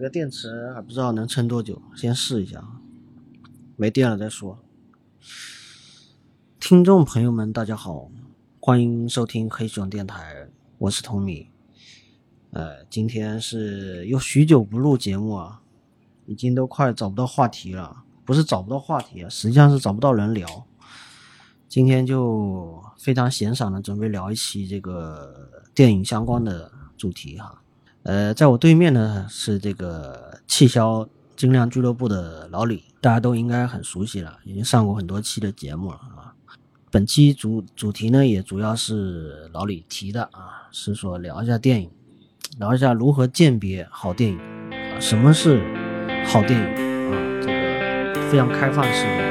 这个电池还不知道能撑多久，先试一下，没电了再说。听众朋友们，大家好，欢迎收听黑熊电台，我是童米。呃，今天是又许久不录节目啊，已经都快找不到话题了，不是找不到话题啊，实际上是找不到人聊。今天就非常闲散的准备聊一期这个电影相关的主题哈。呃，在我对面呢是这个汽销精酿俱乐部的老李，大家都应该很熟悉了，已经上过很多期的节目了啊。本期主主题呢也主要是老李提的啊，是说聊一下电影，聊一下如何鉴别好电影啊，什么是好电影啊，这个非常开放式的。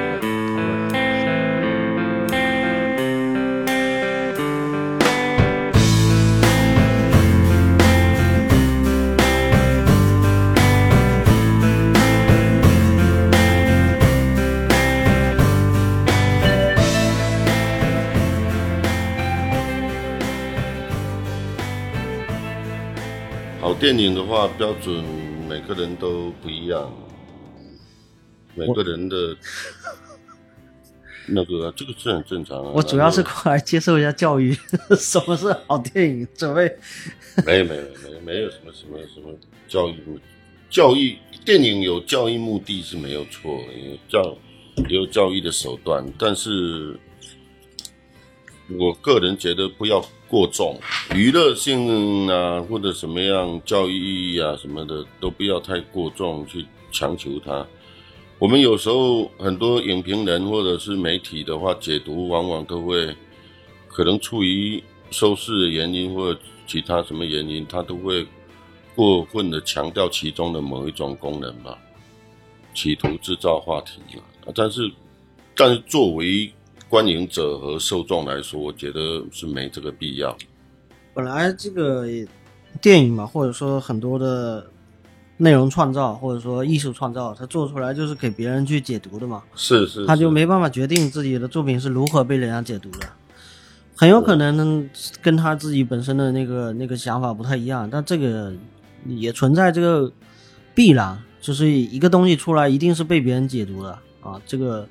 电影的话，标准每个人都不一样，每个人的那个这个是很正常啊。我主要是过来接受一下教育，什么是好电影？准备 没有没有没有没有什么什么什么教育教育电影有教育目的是没有错，有教也有教育的手段，但是我个人觉得不要。过重，娱乐性啊，或者什么样教育意义啊什么的，都不要太过重去强求它。我们有时候很多影评人或者是媒体的话，解读往往都会可能出于收视的原因或者其他什么原因，他都会过分的强调其中的某一种功能吧，企图制造话题啊。但是，但是作为观影者和受众来说，我觉得是没这个必要。本来这个电影嘛，或者说很多的内容创造，或者说艺术创造，它做出来就是给别人去解读的嘛。是是。他就没办法决定自己的作品是如何被人家解读的，很有可能跟他自己本身的那个那个想法不太一样。但这个也存在这个必然，就是一个东西出来一定是被别人解读的啊，这个。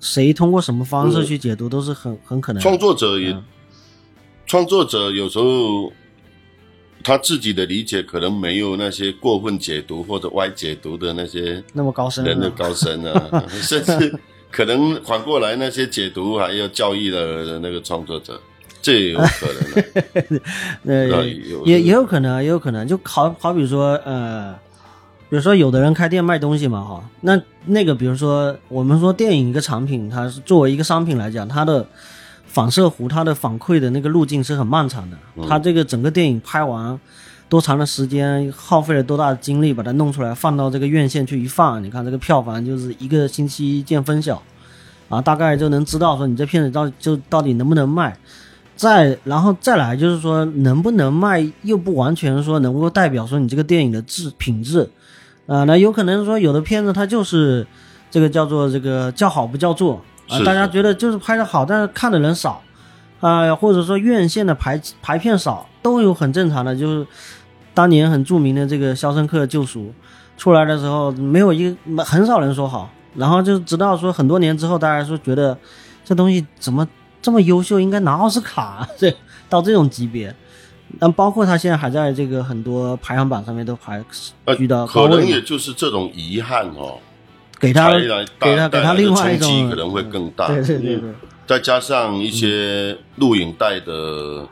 谁通过什么方式去解读都是很很可能。创作者也，创作者有时候他自己的理解可能没有那些过分解读或者歪解读的那些那么高深人的高深啊，甚至可能反过来那些解读还要教育的那个创作者，这也有可能。呃，也也有可能，也有可能，就好好比说呃。比如说，有的人开店卖东西嘛，哈，那那个，比如说，我们说电影一个产品，它是作为一个商品来讲，它的反射弧、它的反馈的那个路径是很漫长的。它这个整个电影拍完多长的时间，耗费了多大的精力把它弄出来，放到这个院线去一放，你看这个票房就是一个星期见分晓，啊，大概就能知道说你这片子到就到底能不能卖。再然后再来就是说能不能卖，又不完全说能够代表说你这个电影的质品质。啊，那有可能说有的片子它就是这个叫做这个叫好不叫座啊，大家觉得就是拍的好，但是看的人少啊，或者说院线的排排片少，都有很正常的。就是当年很著名的这个《肖申克救赎》出来的时候，没有一个很少人说好，然后就直到说很多年之后，大家说觉得这东西怎么这么优秀，应该拿奥斯卡，这到这种级别。那包括他现在还在这个很多排行榜上面都排居到可能也就是这种遗憾哦，给他给他给他另外一种可能会更大，对对对对，再加上一些录影带的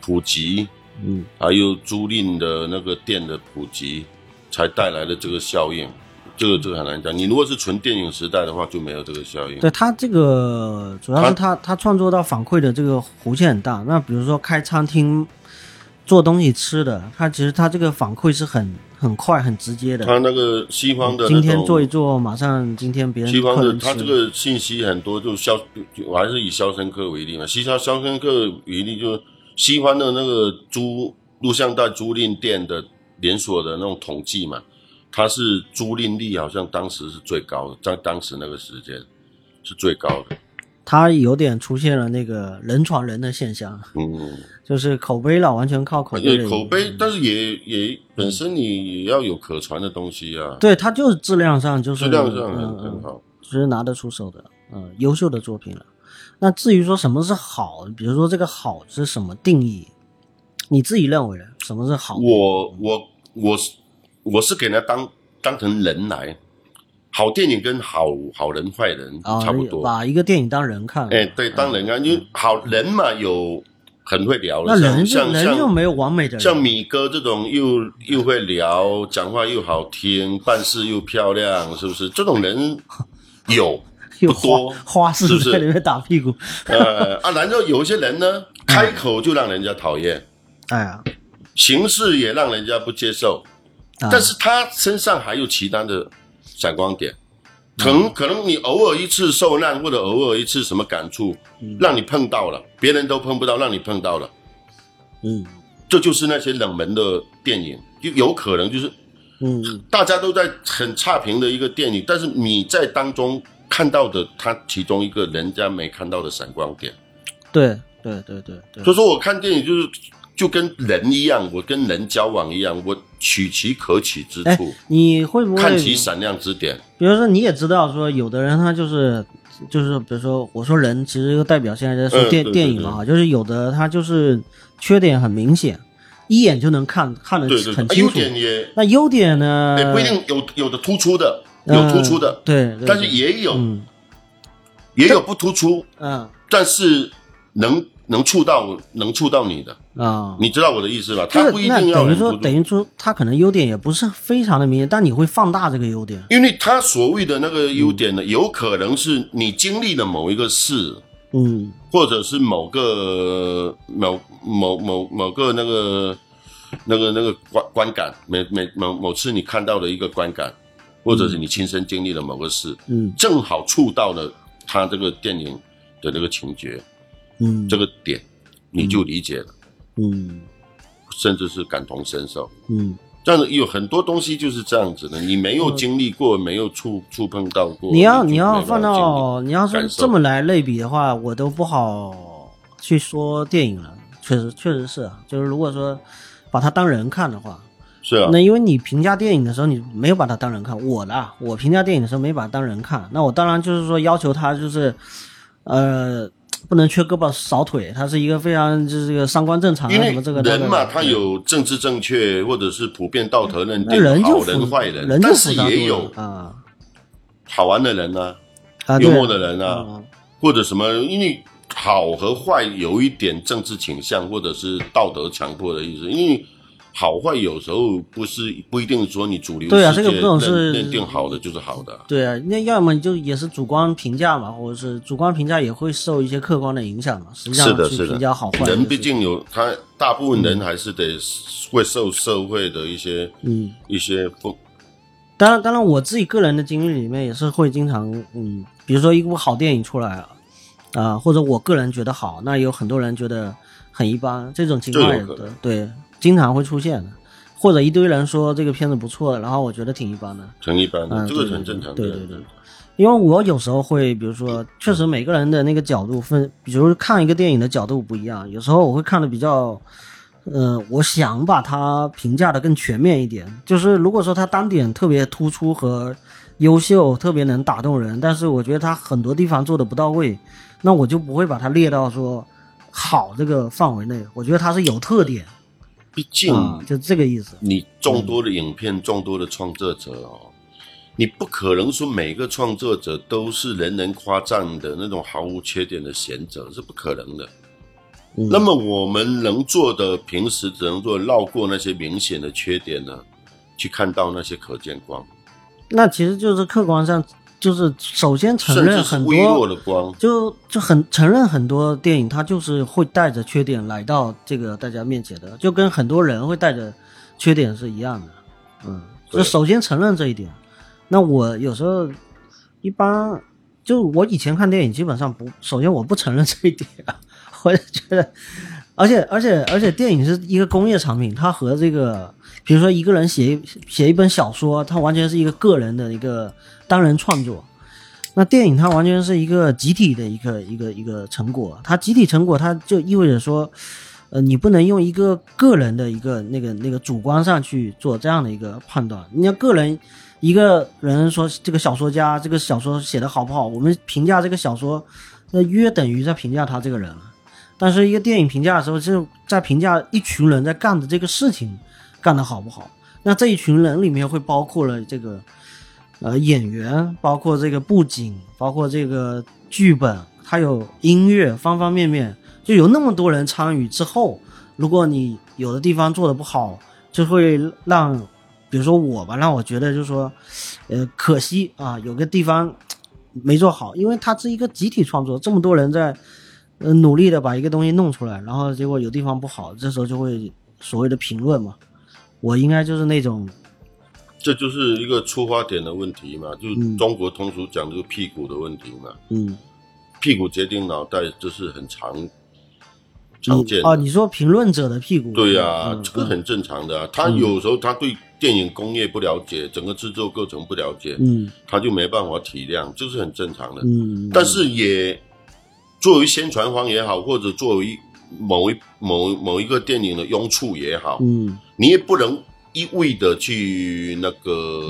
普及，嗯，还有租赁的那个店的普及，才带来的这个效应。这个这个很难讲。你如果是纯电影时代的话，就没有这个效应。对他这个主要是他他创作到反馈的这个弧线很大。那比如说开餐厅做东西吃的，他其实他这个反馈是很很快很直接的。他那个西方的今天做一做，马上今天别人西方的他这个信息很多，就肖我还是以肖申克为例嘛。西肖肖申克为例，就西方的那个租录像带租赁店的连锁的那种统计嘛。它是租赁率好像当时是最高的，在当时那个时间是最高的。它有点出现了那个人传人的现象，嗯，就是口碑了，完全靠口碑也。口碑，但是也也本身你也要有可传的东西啊，对，它就是质量上就是质量上嗯很好。是拿得出手的，嗯，优秀的作品了。那至于说什么是好，比如说这个好是什么定义，你自己认为呢？什么是好？我我我是我是给它当当成人来，好电影跟好好人坏人啊，差不多。把一个电影当人看。哎，对，当人啊，因为好人嘛，有很会聊的，那人像人又没有完美的人，像米哥这种又又会聊，讲话又好听，办事又漂亮，是不是？这种人有 有不多花花式是不是在里面打屁股。呃 啊，然后有一些人呢，开口就让人家讨厌，哎呀，行事也让人家不接受，啊但是他身上还有其他的闪光点，可嗯。能可能你偶尔一次受难，或者偶尔一次什么感触，嗯。让你碰到了，别人都碰不到，让你碰到了，嗯。这就是那些冷门的电影，就有可能就是嗯。嗯大家都在很差评的一个电影，但是你在当中看到的他其中一个人家没看到的闪光点。对对对对对。所以说我看电影就是就跟人一样，我跟人交往一样，我取其可取之哎处，你会不会看其闪亮之点。比如说，你也知道说，有的人他就是就是，比如说，我说人其实一个代表现在在说电、电影嘛哈，就是有的他就是缺点很明显，一眼就能看看得对对对，啊优很清楚。点也那优点呢？也不一定有有的突出的，有呃突出的，对，对但是也有嗯。也有不突出，嗯。但是能能触到能触到你的，啊，你知道我的意思吧？他不一定要等于说等于说他可能优点也不是非常的明显，但你会放大这个优点。因为他所谓的那个优点呢，有可能是你经历了某一个事，嗯。或者是某个某某某某个那个那个那个观观感，每每某某次你看到的一个观感，或者是你亲身经历了某个事，嗯。正好触到了他这个电影的那个情节，嗯。这个点，你就理解了，嗯。甚至是感同身受。嗯，这样的有很多东西就是这样子的，你没有经历过，没有触触碰到过，你要你要放到你要是这么来类比的话，我都不好去说电影了。确实确实是啊，就是如果说把它当人看的话，是啊，那因为你评价电影的时候，你没有把它当人看。我的，我评价电影的时候没把它当人看，那我当然就是说要求他就是，呃，不能缺胳膊少腿，他是一个非常就是这个三观正常因为啊什么这个人嘛，他有政治正确或者是普遍道德认定，人就好人坏人，但是也有啊好玩的人呢，啊幽默的人啊，嗯或者什么，因为好和坏有一点政治倾向或者是道德强迫的意思，因为好坏有时候不是不一定说你主流对啊这个这种是认认定好的就是好的，对啊，那要么就也是主观评价嘛，或者是主观评价也会受一些客观的影响嘛。实际上是的，是的。去评价好坏，人就是毕竟有他大部分人还是得会受社会的一些嗯，一些风当然，当然，我自己个人的经历里面也是会经常，嗯，比如说一部好电影出来了，啊、或者我个人觉得好，那有很多人觉得很一般，这种情况也这有可能。对，经常会出现的。或者一堆人说这个片子不错，然后我觉得挺一般的，挺一般的，嗯，这个对很正常的。对对对，因为我有时候会，比如说，确实每个人的那个角度分，比如看一个电影的角度不一样，有时候我会看的比较，呃，我想把它评价的更全面一点。就是如果说它单点特别突出和优秀，特别能打动人，但是我觉得它很多地方做的不到位，那我就不会把它列到说好这个范围内。我觉得它是有特点毕竟啊，就这个意思。你众多的影片、众多的创作者哦，你不可能说每个创作者都是人人夸赞的那种毫无缺点的贤者，是不可能的。嗯那么我们能做的，平时只能做绕过那些明显的缺点呢，去看到那些可见光，那其实就是客观上，就是首先承认很微弱多，的光。就就很承认很多电影它就是会带着缺点来到这个大家面前的，就跟很多人会带着缺点是一样的。嗯，就首先承认这一点。那我有时候一般就我以前看电影基本上不，首先我不承认这一点，我就觉得，而且而且而且电影是一个工业产品，它和这个比如说一个人写一写一本小说，它完全是一个个人的一个单人创作。那电影它完全是一个集体的一个一个一个成果，它集体成果，它就意味着说，呃，你不能用一个个人的一个那个那个主观上去做这样的一个判断。你要个人一个人说这个小说家这个小说写的好不好，我们评价这个小说，那约等于在评价他这个人。但是一个电影评价的时候，就在评价一群人在干的这个事情干得好不好。那这一群人里面会包括了这个。呃，演员包括这个布景，包括这个剧本，还有音乐，方方面面，就有那么多人参与之后，如果你有的地方做的不好，就会让，比如说我吧，让我觉得就是说，呃，可惜啊，有个地方没做好，因为它是一个集体创作，这么多人在，呃，努力的把一个东西弄出来，然后结果有地方不好，这时候就会所谓的评论嘛，我应该就是那种。这就是一个出发点的问题嘛，就是中国通俗讲就是屁股的问题嘛。嗯，屁股决定脑袋，这是很常常见哦。你说评论者的屁股？对呀，这个很正常的啊。他有时候他对电影工业不了解，整个制作过程不了解，嗯，他就没办法体谅，这是很正常的。嗯，但是也作为宣传方也好，或者作为某一某某一个电影的拥簇也好，嗯，你也不能。一味的去那个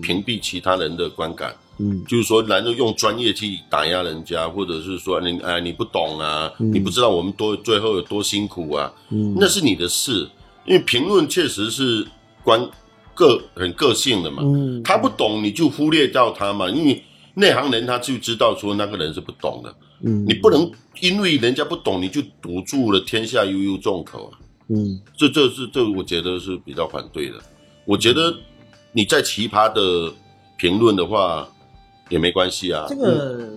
屏蔽其他人的观感，嗯，就是说，然后用专业去打压人家，或者是说你哎你不懂啊，你不知道我们多最后有多辛苦啊，嗯，那是你的事，因为评论确实是关个很个性的嘛，嗯，他不懂你就忽略掉他嘛，因为内行人他就知道说那个人是不懂的，嗯，你不能因为人家不懂你就堵住了天下悠悠众口啊。嗯，这这是这，我觉得是比较反对的。我觉得你在奇葩的评论的话也没关系啊。这个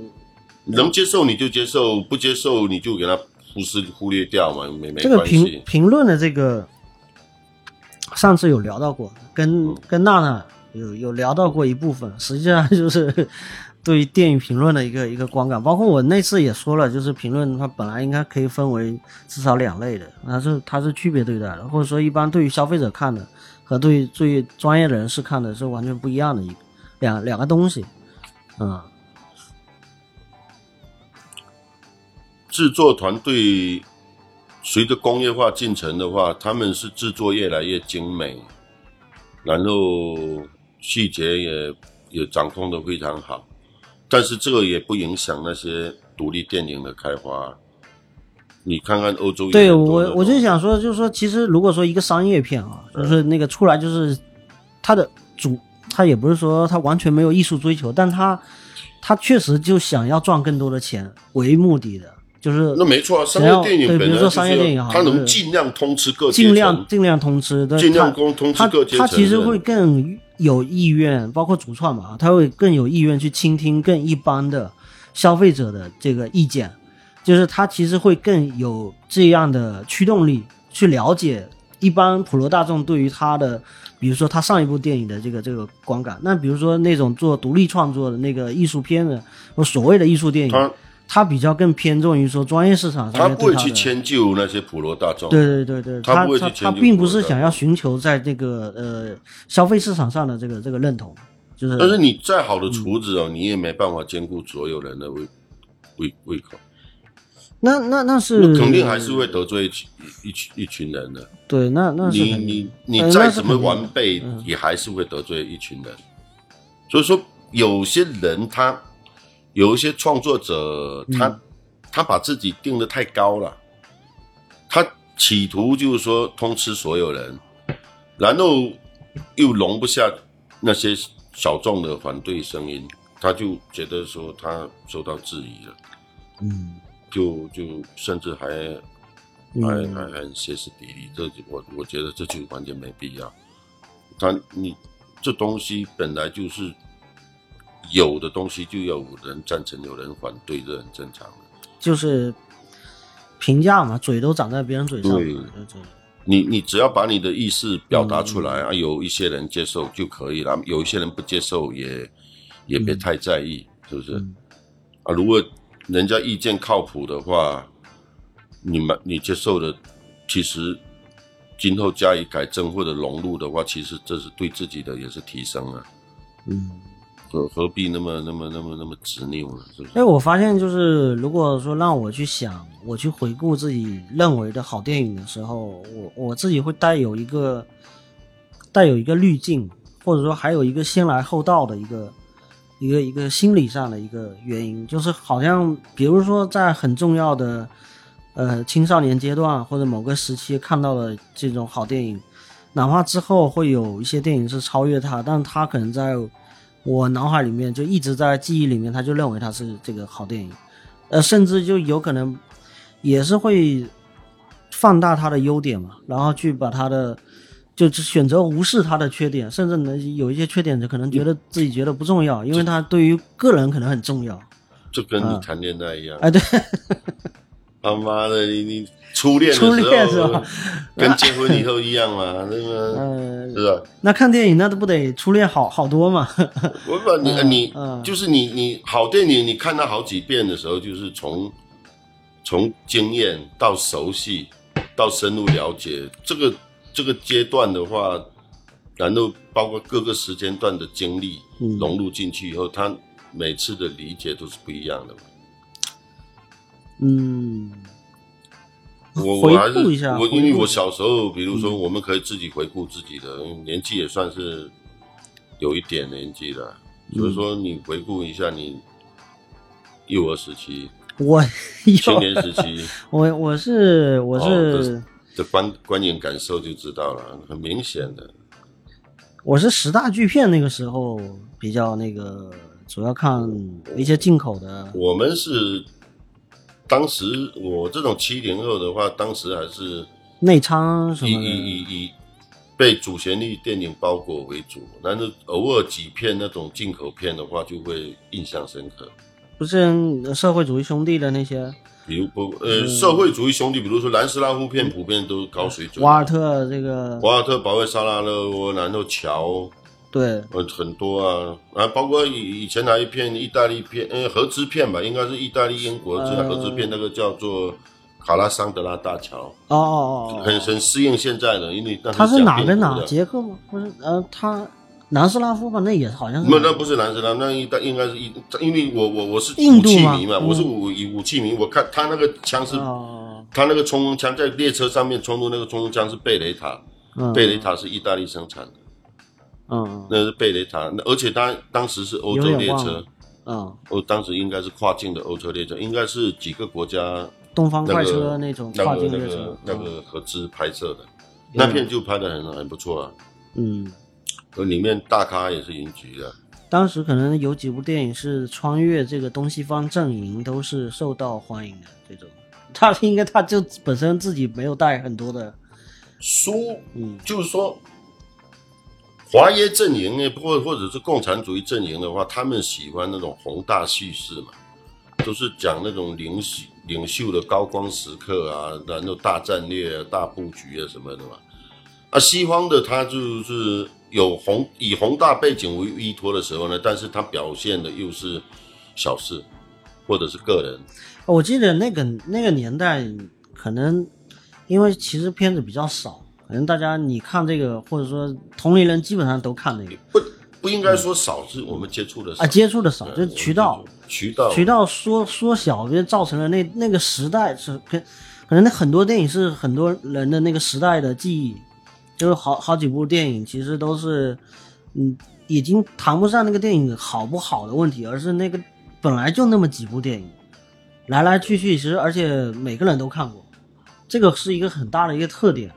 能接受你就接受，不接受你就给他忽视忽略掉嘛，没没关系。这个评评论的这个，上次有聊到过，跟跟娜娜有有聊到过一部分，实际上就是。对于电影评论的一个一个观感，包括我那次也说了，就是评论它本来应该可以分为至少两类的，它是它是区别对待的，或者说一般对于消费者看的和对于对专业人士看的是完全不一样的一两两个东西，嗯。制作团队随着工业化进程的话，他们是制作越来越精美，然后细节也也掌控的非常好。但是这个也不影响那些独立电影的开发。你看看欧洲，对我我就想说，就是说，其实如果说一个商业片啊，就是那个出来，就是它的主，它也不是说它完全没有艺术追求，但它它确实就想要赚更多的钱为目的的，就是那没错啊，商业电影对，比如说商业电影哈，它能尽量通吃各尽量尽量通吃，尽量通通吃各阶层，它其实会更。有意愿，包括主创嘛，他会更有意愿去倾听更一般的消费者的这个意见，就是他其实会更有这样的驱动力去了解一般普罗大众对于他的，比如说他上一部电影的这个这个观感。那比如说那种做独立创作的那个艺术片的，或所谓的艺术电影。他比较更偏重于说专业市场上，他不会去迁就那些普罗大众。对对对对，他他他并不是想要寻求在这个呃消费市场上的这个这个认同，就是。但是你再好的厨子哦，你也没办法兼顾所有人的胃胃胃口。那那那是肯定还是会得罪一一群一群人的。对，那那你你你再怎么完备，也还是会得罪一群人。所以说，有些人他。有一些创作者，他他把自己定的太高了，他企图就是说通吃所有人，然后又容不下那些小众的反对声音，他就觉得说他受到质疑了，嗯，就就甚至还还还很歇斯底里，这我我觉得这就完全没必要。他你这东西本来就是。有的东西就有人赞成，有人反对，这很正常的。就是评价嘛，嘴都长在别人嘴上。对，你你只要把你的意思表达出来啊，有一些人接受就可以了，有一些人不接受也也别太在意，是不是？啊，如果人家意见靠谱的话，你们你接受的，其实今后加以改正或者融入的话，其实这是对自己的也是提升啊。嗯。何何必那么那么那么那么执拗呢？是不是？哎，我发现就是，如果说让我去想，我去回顾自己认为的好电影的时候，我我自己会带有一个带有一个滤镜，或者说还有一个先来后到的一个一个一个心理上的一个原因，就是好像比如说在很重要的呃青少年阶段或者某个时期看到了这种好电影，哪怕之后会有一些电影是超越它，但它可能在我脑海里面就一直在记忆里面，他就认为他是这个好电影，呃，甚至就有可能也是会放大他的优点嘛，然后去把他的就是选择无视他的缺点，甚至能有一些缺点就可能觉得自己觉得不重要，因为他对于个人可能很重要。就跟你谈恋爱一样，哎，对，他妈的，你你初恋的初恋是吧，跟结婚以后一样嘛，那个嗯，是吧？那看电影那都不得初恋好好多嘛？我不你嗯你嗯就是你你好电影，你看它好几遍的时候，就是从从经验到熟悉到深入了解这个这个阶段的话，然后包括各个时间段的经历嗯融入进去以后，他每次的理解都是不一样的嘛。嗯，我回我还是顾一下我，因为我小时候，比如说，我们可以自己回顾自己的年纪，也算是有一点年纪了。嗯所以说，你回顾一下你幼儿时期、我青有年时期我我是我哦是。这观观影感受就知道了，很明显的。我是十大巨片那个时候比较那个，主要看一些进口的。我们是当时我这种七零后的话，当时还是内仓什以以，以以被主旋律电影包裹为主，但是偶尔几片那种进口片的话，就会印象深刻。不是社会主义兄弟的那些比如不呃，社会主义兄弟，比如说南斯拉夫片，普遍都是高水准。瓦尔特这个，瓦尔特保卫沙拉勒窝，然后乔，对，呃，很多啊，啊，包括以以前还一片意大利片，呃，合资片吧，应该是意大利、英国合资片，那个叫做卡拉桑德拉大桥，哦哦哦哦，很很适应现在的，因为那他是哪跟哪？捷克吗？不是，呃，他南斯拉夫吧？那也好像是。没有，那不是南斯拉，那应该应该是一，因为我我我是武印度吗器迷嘛，嗯我是武以武器迷，我看他那个枪是，哦，他那个冲锋枪在列车上面冲突那个冲锋枪是贝雷塔，嗯。贝雷塔是意大利生产的，嗯那是贝雷塔，那而且他当时是欧洲列车。嗯，哦，当时应该是跨境的欧洲列车，应该是几个国家东方快车那种跨境列车，那嗯。个合资拍摄的，那片就拍的很很不错啊，嗯。而里面大咖也是云集的，当时可能有几部电影是穿越这个东西方阵营，都是受到欢迎的。这种，他应该他就本身自己没有带很多的，书嗯。就是说。华耶阵营呢，或或者是共产主义阵营的话，他们喜欢那种宏大叙事嘛，都是讲那种领袖领袖的高光时刻啊，然后大战略啊、大布局啊什么的嘛。啊，西方的他就是有宏以宏大背景为依托的时候呢，但是他表现的又是小事或者是个人。我记得那个那个年代，可能因为其实片子比较少，可能大家你看这个，或者说同龄人基本上都看那个不不应该说少，是我们接触的少啊，接触的少，就是渠道渠道渠道缩缩小，就造成了那那个时代是可可能那很多电影是很多人的那个时代的记忆，就是好好几部电影其实都是，嗯，已经谈不上那个电影好不好的问题，而是那个本来就那么几部电影，来来去去，其实而且每个人都看过，这个是一个很大的一个特点。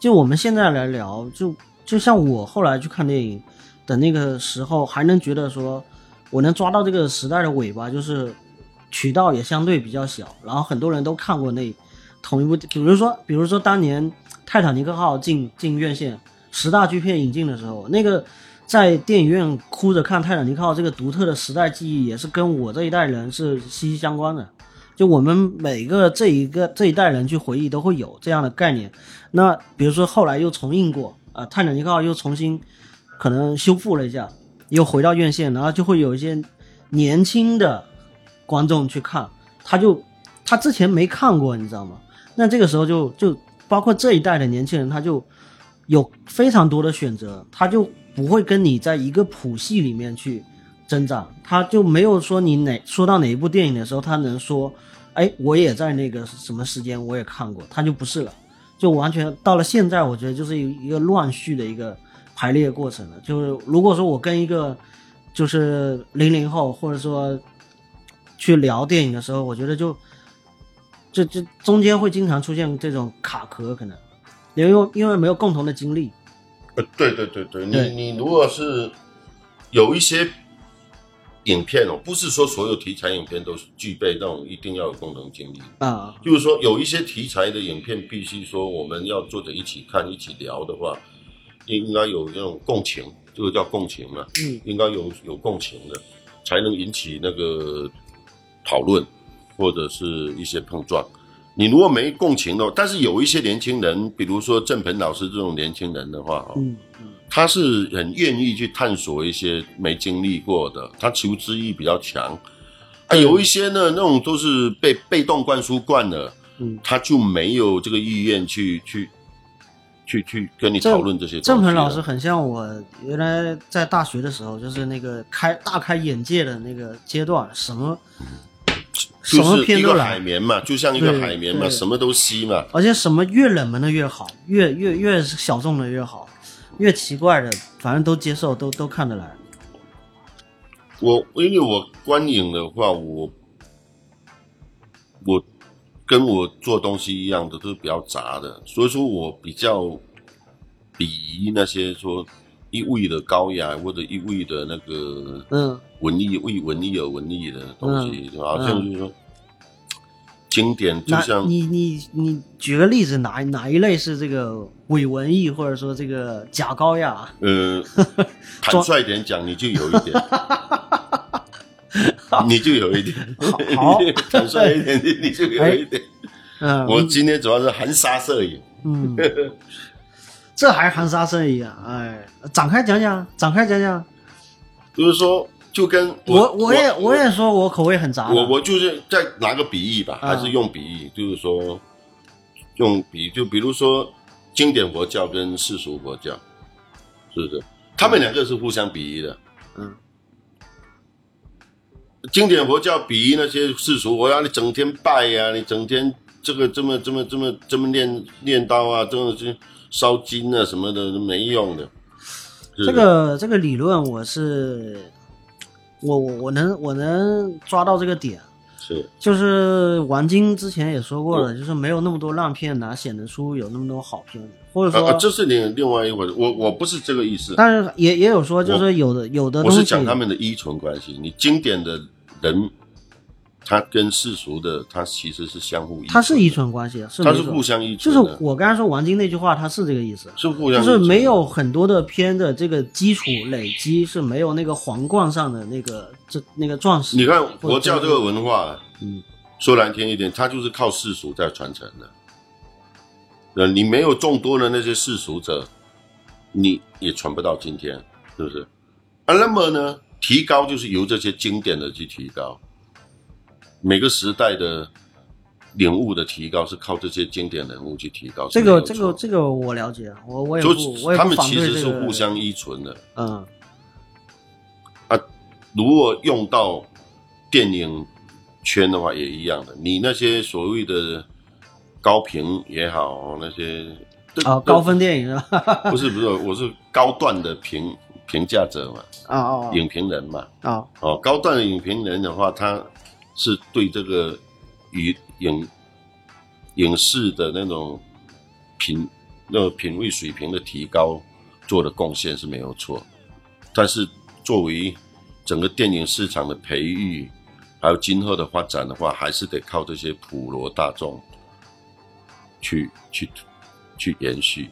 就我们现在来聊，就就像我后来去看电影的那个时候，还能觉得说，我能抓到这个时代的尾巴，就是渠道也相对比较小，然后很多人都看过那同一部，比如说，比如说当年《泰坦尼克号进》进院线十大巨片引进的时候，那个在电影院哭着看《泰坦尼克号》这个独特的时代记忆，也是跟我这一代人是息息相关的。就我们每个这一个这一代人去回忆，都会有这样的概念。那比如说后来又重映过啊，泰坦尼克号》又重新可能修复了一下，又回到院线，然后就会有一些年轻的观众去看，他就他之前没看过，你知道吗？那这个时候就就包括这一代的年轻人，他就有非常多的选择，他就不会跟你在一个谱系里面去增长，他就没有说你哪说到哪一部电影的时候，他能说，哎，我也在那个什么时间我也看过，他就不是了，就完全到了现在，我觉得就是一一个乱序的一个排列过程了。就是如果说我跟一个就是零零后或者说去聊电影的时候，我觉得就这这中间会经常出现这种卡壳，可能因为因为没有共同的经历。呃，对对对对，对你你如果是有一些影片哦，不是说所有题材影片都是具备那种一定要有共同经历，啊，就是说有一些题材的影片，必须说我们要坐着一起看、一起聊的话，应应该有那种共情，这个叫共情嘛，嗯，应该有有共情的，才能引起那个讨论或者是一些碰撞。你如果没共情的话，但是有一些年轻人，比如说郑鹏老师这种年轻人的话，哦，嗯他是很愿意去探索一些没经历过的，他求知欲比较强。啊，有一些呢，那种都是被被动灌输惯了，嗯，他就没有这个意愿去去去去跟你讨论这些东西。郑鹏老师很像我原来在大学的时候，就是那个开大开眼界的那个阶段，什么什么就是一个片都来海绵嘛，就像一个海绵嘛，什么都吸嘛。而且什么越冷门的越好，越越越小众的越好，越奇怪的反正都接受，都都看得来。我因为我观影的话，我我跟我做东西一样的，都是比较杂的，所以说我比较鄙夷那些说一味的高雅或者一味的那个嗯。文艺为文艺而文艺的东西，就好像就是说经典，就像你你你举个例子，哪哪一类是这个伪文艺，或者说这个假高雅？呃，坦率一点讲，你就有一点。你就有一点，好坦率一点，你你就有一点。嗯，我今天主要是含沙射影，嗯，这还含沙射影啊！哎，展开讲讲，展开讲讲。就是说，就跟我我也我我也说我口味很杂。我我就是再拿个比喻吧，啊还是用比喻，就是说用比就比如说经典佛教跟世俗佛教，是不是？他们两个是互相比喻的。嗯，经典佛教比喻那些世俗佛教，你整天拜呀、你整天这个这么这么这么这么念念叨啊，这种去烧金啊什么的都没用的。这个这个理论，我是我我我能我能抓到这个点，是就是王晶之前也说过了，就是没有那么多烂片，哪显得出有那么多好片？或者说，啊啊，这是另另外一回事。我我不是这个意思，但是也也有说，就是有的有的我东西，是讲他们的依存关系。你经典的人，他跟世俗的，它其实是相互依存的，它是依存关系，是他是互相依存就是，我刚才说王晶那句话，它是这个意思。是互相就是没有很多的片的这个基础累积是没有那个皇冠上的那个这那个钻石。你看佛教这个文化，嗯，说难听一点，它就是靠世俗在传承的。呃，你没有众多的那些世俗者，你也传不到今天，是不是？啊，那么呢，提高就是由这些经典的去提高，每个时代的领悟的提高是靠这些经典人物去提高。这个这个这个我了解，我我也就不我也他们其实。是互相依存的。嗯啊如果用到电影圈的话，也一样的。你那些所谓的高评也好，那些都啊高分电影是吧？不是不是，我是高段的评评价者嘛，啊啊影评人嘛。啊哦，高段的影评人的话，他是对这个影影影视的那种品那个品味水平的提高做的贡献是没有错，但是作为整个电影市场的培育，还有今后的发展的话，还是得靠这些普罗大众去去去延续、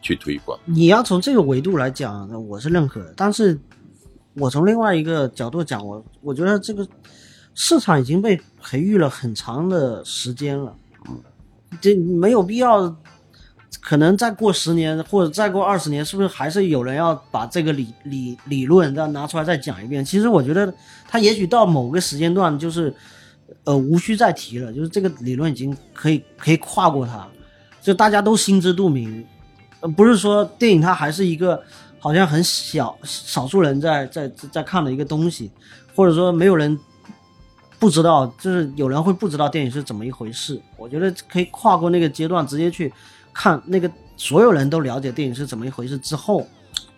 去推广。你要从这个维度来讲，那我是认可的。但是，我从另外一个角度讲，我我觉得这个市场已经被培育了很长的时间了，这没有必要。可能再过十年或者再过二十年，是不是还是有人要把这个理理理论再拿出来再讲一遍？其实我觉得，他也许到某个时间段，就是呃无需再提了，就是这个理论已经可以可以跨过它，就大家都心知肚明。呃，不是说电影它还是一个好好像很小少数人在在在看的一个东西，或者说没有人不知道，就是有人会不知道电影是怎么一回事。我觉得可以跨过那个阶段，直接去看那个所有人都了解电影是怎么一回事之后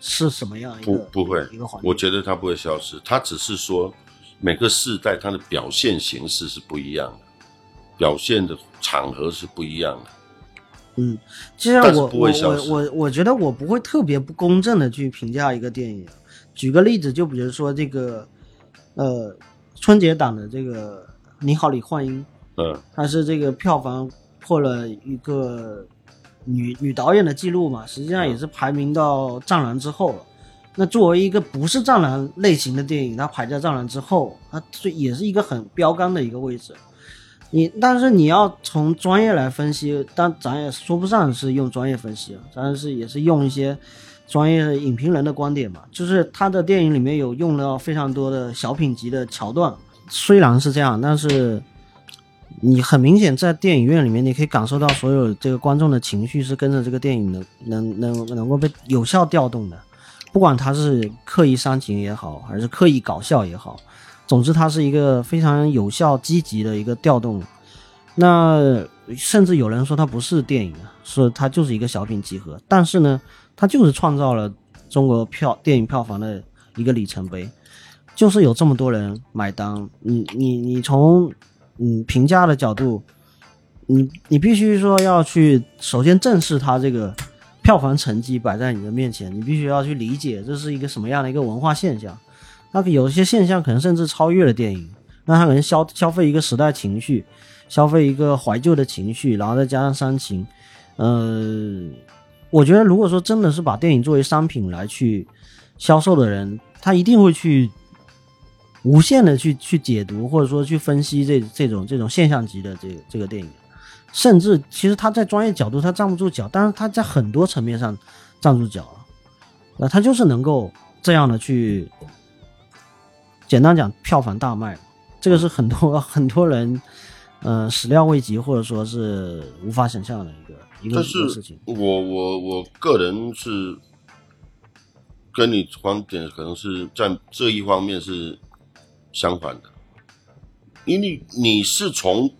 是什么样一个不不会一个环境。我觉得它不会消失，它只是说每个世代它的表现形式是不一样的，表现的场合是不一样的。嗯，就像我我不会消失我我我觉得我不会特别不公正的去评价一个电影。举个例子，就比如说这个，呃，春节档的这个《你好，李焕英》，嗯它是这个票房破了一个女女导演的记录嘛，实际上也是排名到《战狼》之后了。那作为一个不是《战狼》类型的电影，它排在《战狼》之后，它这也是一个很标杆的一个位置。你但是你要从专业来分析，但咱也说不上是用专业分析啊，咱是也是用一些专业影评人的观点嘛。就是他的电影里面有用到非常多的小品级的桥段，虽然是这样，但是你很明显在电影院里面，你可以感受到所有这个观众的情绪是跟着这个电影能能能能够被有效调动的，不管他是刻意煽情也好，还是刻意搞笑也好。总之，它是一个非常有效、积极的一个调动。那甚至有人说它不是电影啊，说它就是一个小品集合。但是呢，它就是创造了中国票电影票房的一个里程碑，就是有这么多人买单。你你你从嗯评价的角度，你你必须说要去首先正视它这个票房成绩摆在你的面前，你必须要去理解这是一个什么样的一个文化现象。那有些现象可能甚至超越了电影，那它可能消消费一个时代情绪，消费一个怀旧的情绪，然后再加上煽情。呃，我觉得如果说真的是把电影作为商品来去销售的人，他一定会去无限的去去解读，或者说去分析这这种这种现象级的这个这个电影，甚至其实他在专业角度他站不住脚，但是他在很多层面上站住脚了，那他就是能够这样的去。简单讲，票房大卖，这个是很多 很多人，呃，始料未及或者说是无法想象的一个一个但。是我我我个人是跟你观点可能是在这一方面是相反的，因为你是从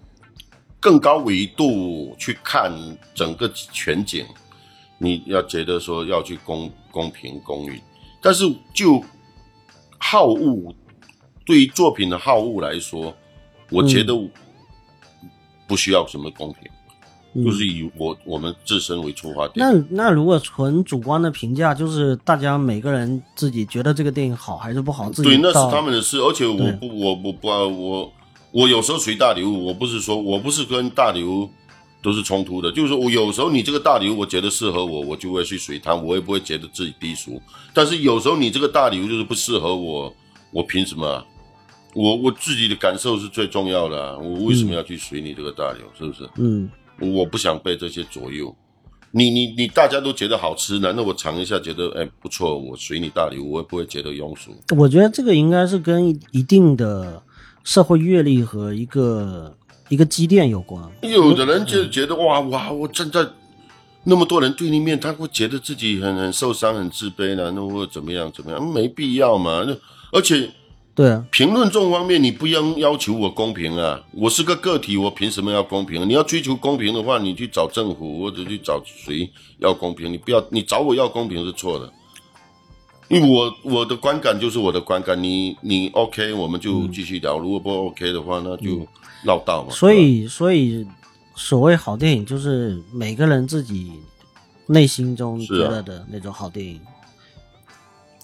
更高维度去看整个全景，你要觉得说要去公公平公允，但是就好恶对于作品的好恶来说，我觉得不需要什么公平。就是以我我们自身为出发点。那那如果纯主观的评价，就是大家每个人自己觉得这个电影好还是不好，自己对，那是他们的事。而且我不，我不不我我有时候随大流，我不是说我不是跟大流都是冲突的，就是说我有时候你这个大流，我觉得适合我，我就会去随他，我也不会觉得自己低俗。但是有时候你这个大流就是不适合我，我凭什么啊？我我自己的感受是最重要的、啊，我为什么要去随你这个大流？是不是？嗯我不想被这些左右。你你你大家都觉得好吃，难道我尝一下觉得哎不错，我随你大流，我也不会觉得庸俗。我觉得这个应该是跟一定的社会阅历和一个一个积淀有关。有的人就觉得哇哇，我站在那么多人对立面，他会觉得自己很很受伤、很自卑了，那或者怎么样怎么样，没必要嘛。那而且对啊，评论这种方面，你不要要求我公平啊！我是个个体，我凭什么要公平？你要追求公平的话，你去找政府或者去找谁要公平，你不要你找我要公平是错的。因为我我的观感就是我的观感，你你 OK 我们就继续聊，如果不 OK 的话，那就绕道嘛。嗯所以所以所谓好电影，就是每个人自己内心中觉得的那种好电影。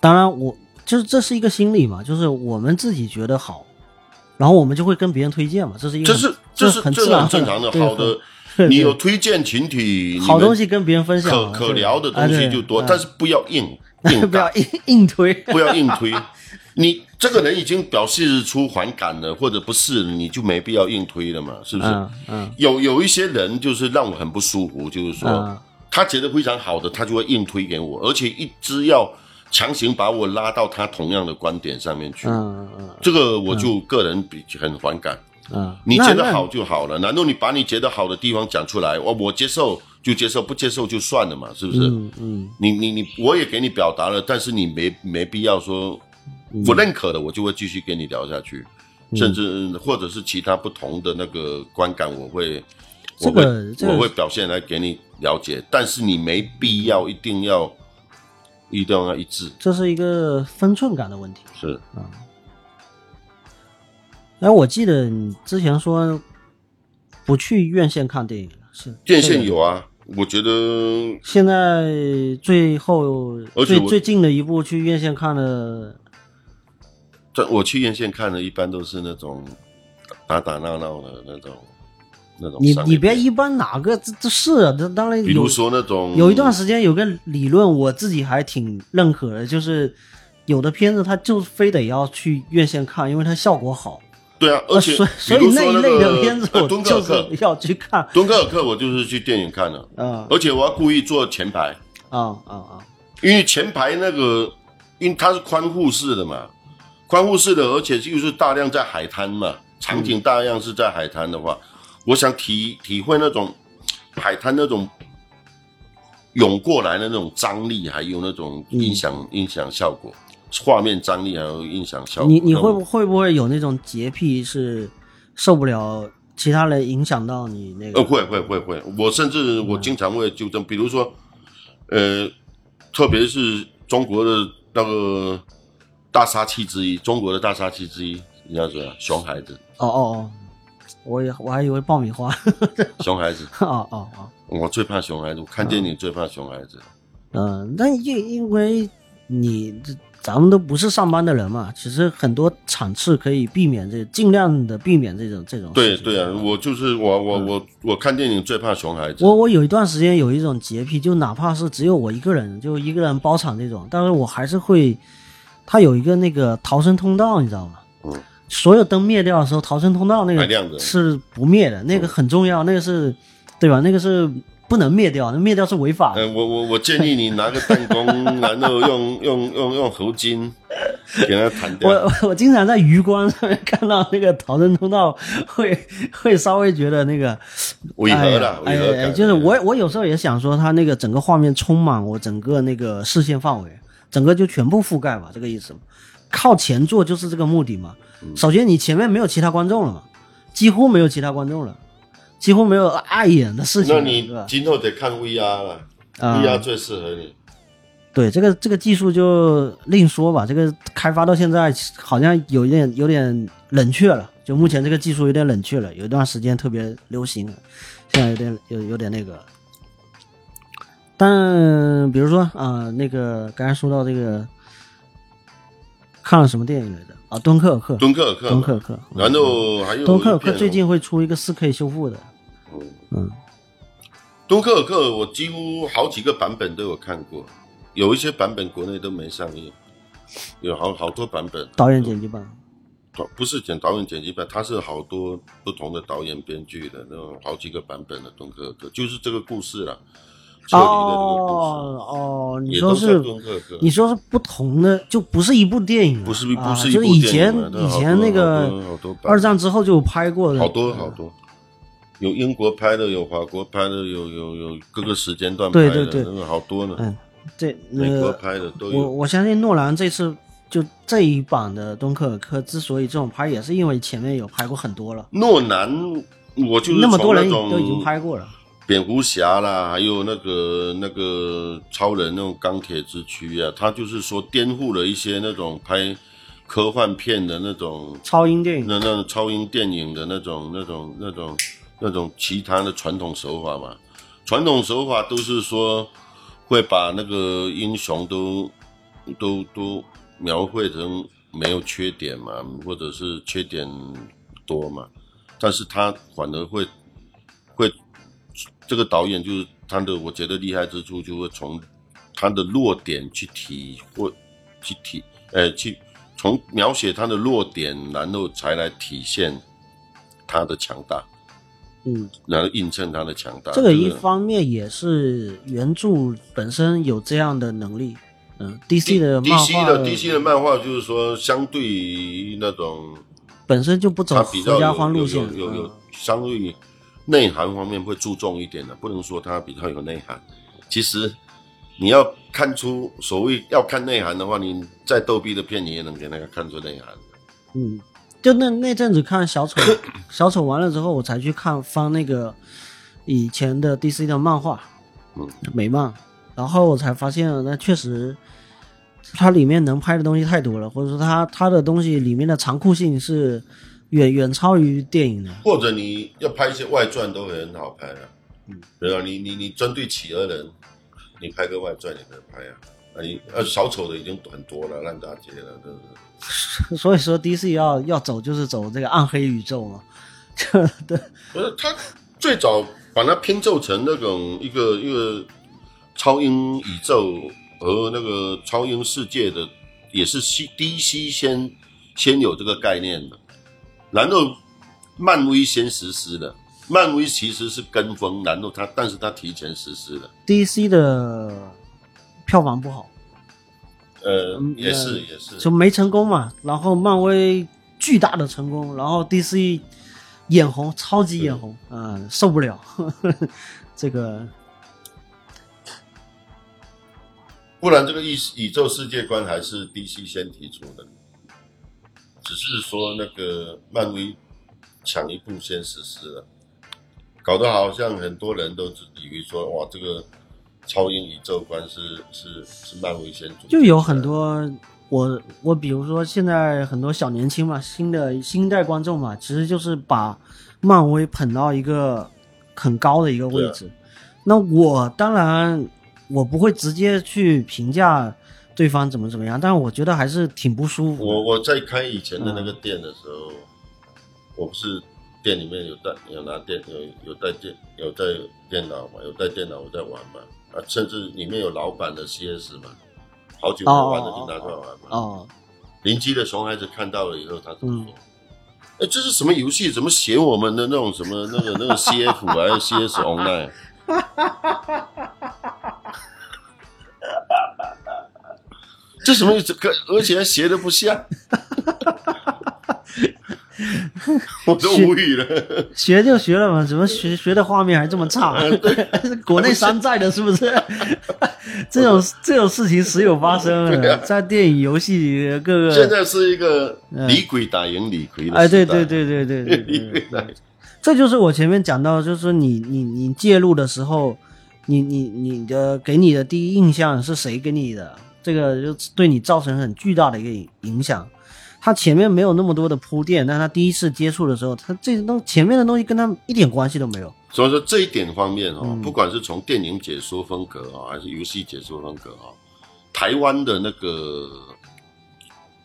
当然我，就是这是一个心理嘛，就是我们自己觉得好，然后我们就会跟别人推荐嘛，这是一个这是这是很自然正常的。好的，你有推荐群体，好东西跟别人分享可可聊的东西就多，啊但是不要硬硬 不要，硬硬推。不要硬推。你这个人已经表示出反感了，或者不是，你就没必要硬推了嘛，是不是？嗯嗯有有一些人就是让我很不舒服，就是说、嗯他觉得非常好的，他就会硬推给我，而且一直要强行把我拉到他同样的观点上面去。嗯嗯这个我就个人比很反感。嗯，你觉得好就好了，难道你把你觉得好的地方讲出来？我我接受就接受，不接受就算了嘛，是不是？嗯嗯你你你，我也给你表达了，但是你没没必要说不认可的，我就会继续跟你聊下去，嗯甚至或者是其他不同的那个观感，我会我会、我会表现来给你了解，但是你没必要一定要一定要一致，这是一个分寸感的问题。是。啊。哎，我记得你之前说不去院线看电影了，是院线有啊，我觉得现在最后最最近的一部去院线看的，这我去院线看的，一般都是那种打打闹闹的那种那种你你别一般哪个这这是啊，这当然有比如说那种有一段时间有个理论，我自己还挺认可的，就是有的片子它就非得要去院线看，因为它效果好。对啊，而且呃所以那一类的片子我就是要去看。敦刻尔克，我就是去电影看的，啊而且我要故意坐前排，啊啊啊！因为前排那个，因为它是宽户式的嘛，宽户式的，而且又是大量在海滩嘛，场景大量是在海滩的话，我想体体会那种海滩那种涌过来的那种张力，还有那种音响、音响效果，画面张力还有音响效果。你你会不会不会有那种洁癖是受不了其他人影响到你那个？呃，会会会会，我甚至我经常会纠正，比如说，呃，特别是中国的那个大杀器之一，中国的大杀器之一，你要说熊孩子，哦哦哦，我也我还以为爆米花。熊孩子，哦哦哦，我最怕熊孩子，我看电影最怕熊孩子。嗯，那因因为你这咱们都不是上班的人嘛，其实很多场次可以避免这尽量的避免这种这种对对啊，我就是我我我我看电影最怕熊孩子。我我有一段时间有一种洁癖，就哪怕是只有我一个人，就一个人包场这种，但是我还是会，他有一个那个逃生通道，你知道吗？嗯，所有灯灭掉的时候，逃生通道那个是不灭的，那个很重要，那个是，对吧？那个是不能灭掉，那灭掉是违法的。嗯、我我我建议你拿个弹弓，然后用用用用猴筋给它弹掉。我我我经常在余光上面看到那个逃生通道，会 会稍微觉得那个违和了，哎呀哎哎，违和感。就是我我有时候也想说，它那个整个画面充满我整个那个视线范围，整个就全部覆盖嘛，这个意思嘛。靠前座就是这个目的嘛。嗯首先你前面没有其他观众了嘛，几乎没有其他观众了，几乎没有碍眼的事情，那你？今后得看 VR 了、啊 v r 最适合你。对这个这个技术就另说吧，这个开发到现在好像有一点有点冷却了，就目前这个技术有点冷却了，有一段时间特别流行，现在有点有有点那个。但比如说啊、那个刚才说到这个，看了什么电影来着？啊，敦刻尔克，敦刻尔克，敦刻尔克，然后还有敦刻尔克最近会出一个四 K 修复的，嗯，敦刻尔克，我几乎好几个版本都有看过，有一些版本国内都没上映，有好好多版本。导演剪辑版，导不是剪导演剪辑版，它是好多不同的导演编剧的那种好几个版本的敦刻尔克，就是这个故事了。撤离的这个故哦哦，你说是。你说是不同的，就不是一部电影，不是不是一部就是以前以前那个二战之后就拍过的，好多好多，有英国拍的，有法国拍的，有有有各个时间段拍的，对对对那个好多呢。嗯，这美国呃，拍的都我有。我相信诺兰这次就这一版的敦刻尔克之所以这种拍，也是因为前面有拍过很多了，诺兰，我就是那么多人都已经拍过了，蝙蝠侠啦，还有那个那个超人那种钢铁之躯啊，他就是说颠覆了一些那种拍科幻片的那种超英电影，那那种超英电影的那种那种那种那种其他的传统手法嘛。传统手法都是说会把那个英雄都都都描绘成没有缺点嘛，或者是缺点多嘛，但是他反而会会这个导演就是他的，我觉得厉害之处就会从他的弱点去体会去体呃去从描写他的弱点，然后才来体现他的强大，嗯，然后映衬他的强大。这个一方面也是原著本身有这样的能力，嗯，DC 的漫 DC 画的 DC 的漫画就是说，相对于那种本身就不走它比较合家欢路线，有有有相对内涵方面会注重一点的，不能说它比较有内涵。其实你要看出所谓要看内涵的话，你再逗逼的片，你也能给那个看出内涵。嗯，就那那阵子看小丑，小丑完了之后，我才去看翻那个以前的 DC 的漫画，嗯，美漫，然后我才发现，那确实它里面能拍的东西太多了，或者说它它的东西里面的残酷性是远远超于电影的。或者你要拍一些外传都会很好拍啊，嗯，对啊，你你你针对企鹅人，你拍个外传也可以拍啊。啊，你呃小丑的已经很多了，烂大街了，对不对？所以说 DC 要要走就是走这个暗黑宇宙嘛，这对。不是他最早把它拼凑成那种一个一个超英宇宙和那个超英世界的，也是 C DC 先先有这个概念的，然后漫威先实施的。漫威其实是跟风，然后他但是他提前实施的。DC 的票房不好，呃，嗯也是呃也是，就没成功嘛。然后漫威巨大的成功，然后 DC 眼红，超级眼红，嗯、受不了 这个。不然这个宇宇宙世界观还是 DC 先提出的，只是说那个漫威抢一步先实施了，搞得好像很多人都只以为说哇，这个超英宇宙观是是是漫威先主，就有很多我我比如说现在很多小年轻嘛，新的新一代观众嘛，其实就是把漫威捧到一个很高的一个位置。那我当然我不会直接去评价对方怎么怎么样，但是我觉得还是挺不舒服。我我在开以前的那个店的时候，我不是店里面有带有拿电有有带电有带电脑嘛，有带电脑我在玩嘛，啊，甚至里面有老板的 CS 嘛，好久没玩的就拿出来玩嘛。哦，邻居的熊孩子看到了以后，他怎么说？嗯哎、这是什么游戏？怎么写我们的那种什么那个那个 CF 还是 CS Online？这什么意思？而且学的不像，我都无语了。学就学了嘛，怎么学学的画面还这么差？对，国内山寨的，是不是？这种这种事情时有发生，在电影、游戏里各个。现在是一个李鬼打赢李逵，哎，对对对对对，李逵打赢。这就是我前面讲到，就是你你你介入的时候，你你你的给你的第一印象是谁给你的？这个就对你造成很巨大的一个影响。他前面没有那么多的铺垫，但他第一次接触的时候，他这东前面的东西跟他一点关系都没有。所以说这一点方面哦，嗯不管是从电影解说风格啊，还是游戏解说风格啊，台湾的那个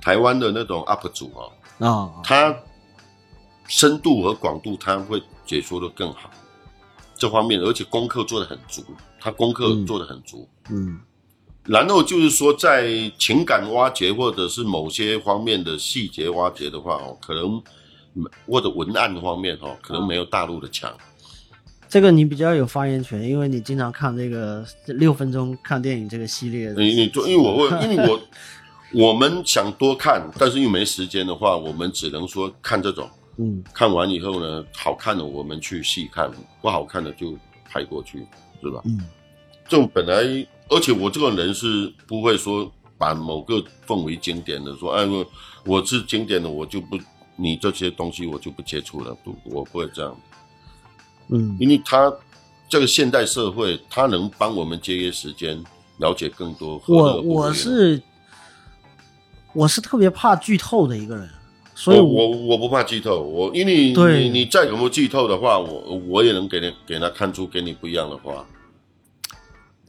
台湾的那种 UP 主啊，啊、他深度和广度他会解说的更好，这方面而且功课做的很足，他功课做的很足。嗯然后就是说，在情感挖掘或者是某些方面的细节挖掘的话哦，可能或者文案方面哦，可能没有大陆的强。这个你比较有发言权，因为你经常看这个六分钟看电影这个系列的。你你做，因为我会，因为我 我们想多看，但是因为没时间的话，我们只能说看这种。嗯看完以后呢，好看的我们去细看，不好看的就拍过去，是吧？嗯这种本来，而且我这个人是不会说把某个奉为经典的，说哎我我是经典的，我就不你这些东西我就不接触了，不我不会这样，嗯因为他这个现代社会，他能帮我们节约时间，了解更多。我我是我是特别怕剧透的一个人，所以我我我不怕剧透，我因为你你再怎么剧透的话，我我也能给你给他看出给你不一样的话。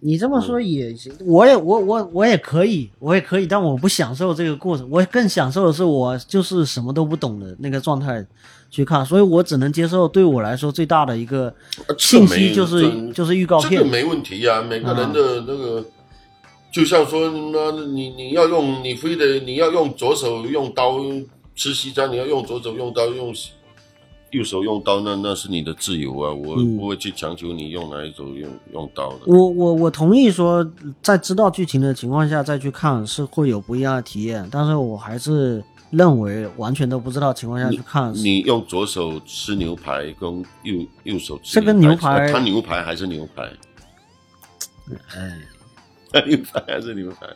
你这么说也行，我也我我我也可以，我也可以，但我不享受这个过程，我更享受的是我就是什么都不懂的那个状态去看，所以我只能接受对我来说最大的一个信息就是这就是预告片，这个没问题呀、每个人的那个，就像说，那你你要用，你非得你要用左手用刀吃西餐，你要用左手用刀用，右手用刀，那那是你的自由啊，我嗯。不会去强求你用哪一种用用刀的。我我我同意说，在知道剧情的情况下再去看是会有不一样的体验，但是我还是认为完全都不知道情况下去看是，你用左手吃牛排，跟右右手吃这个牛排呃它牛排还是牛排，哎，牛排还是牛排，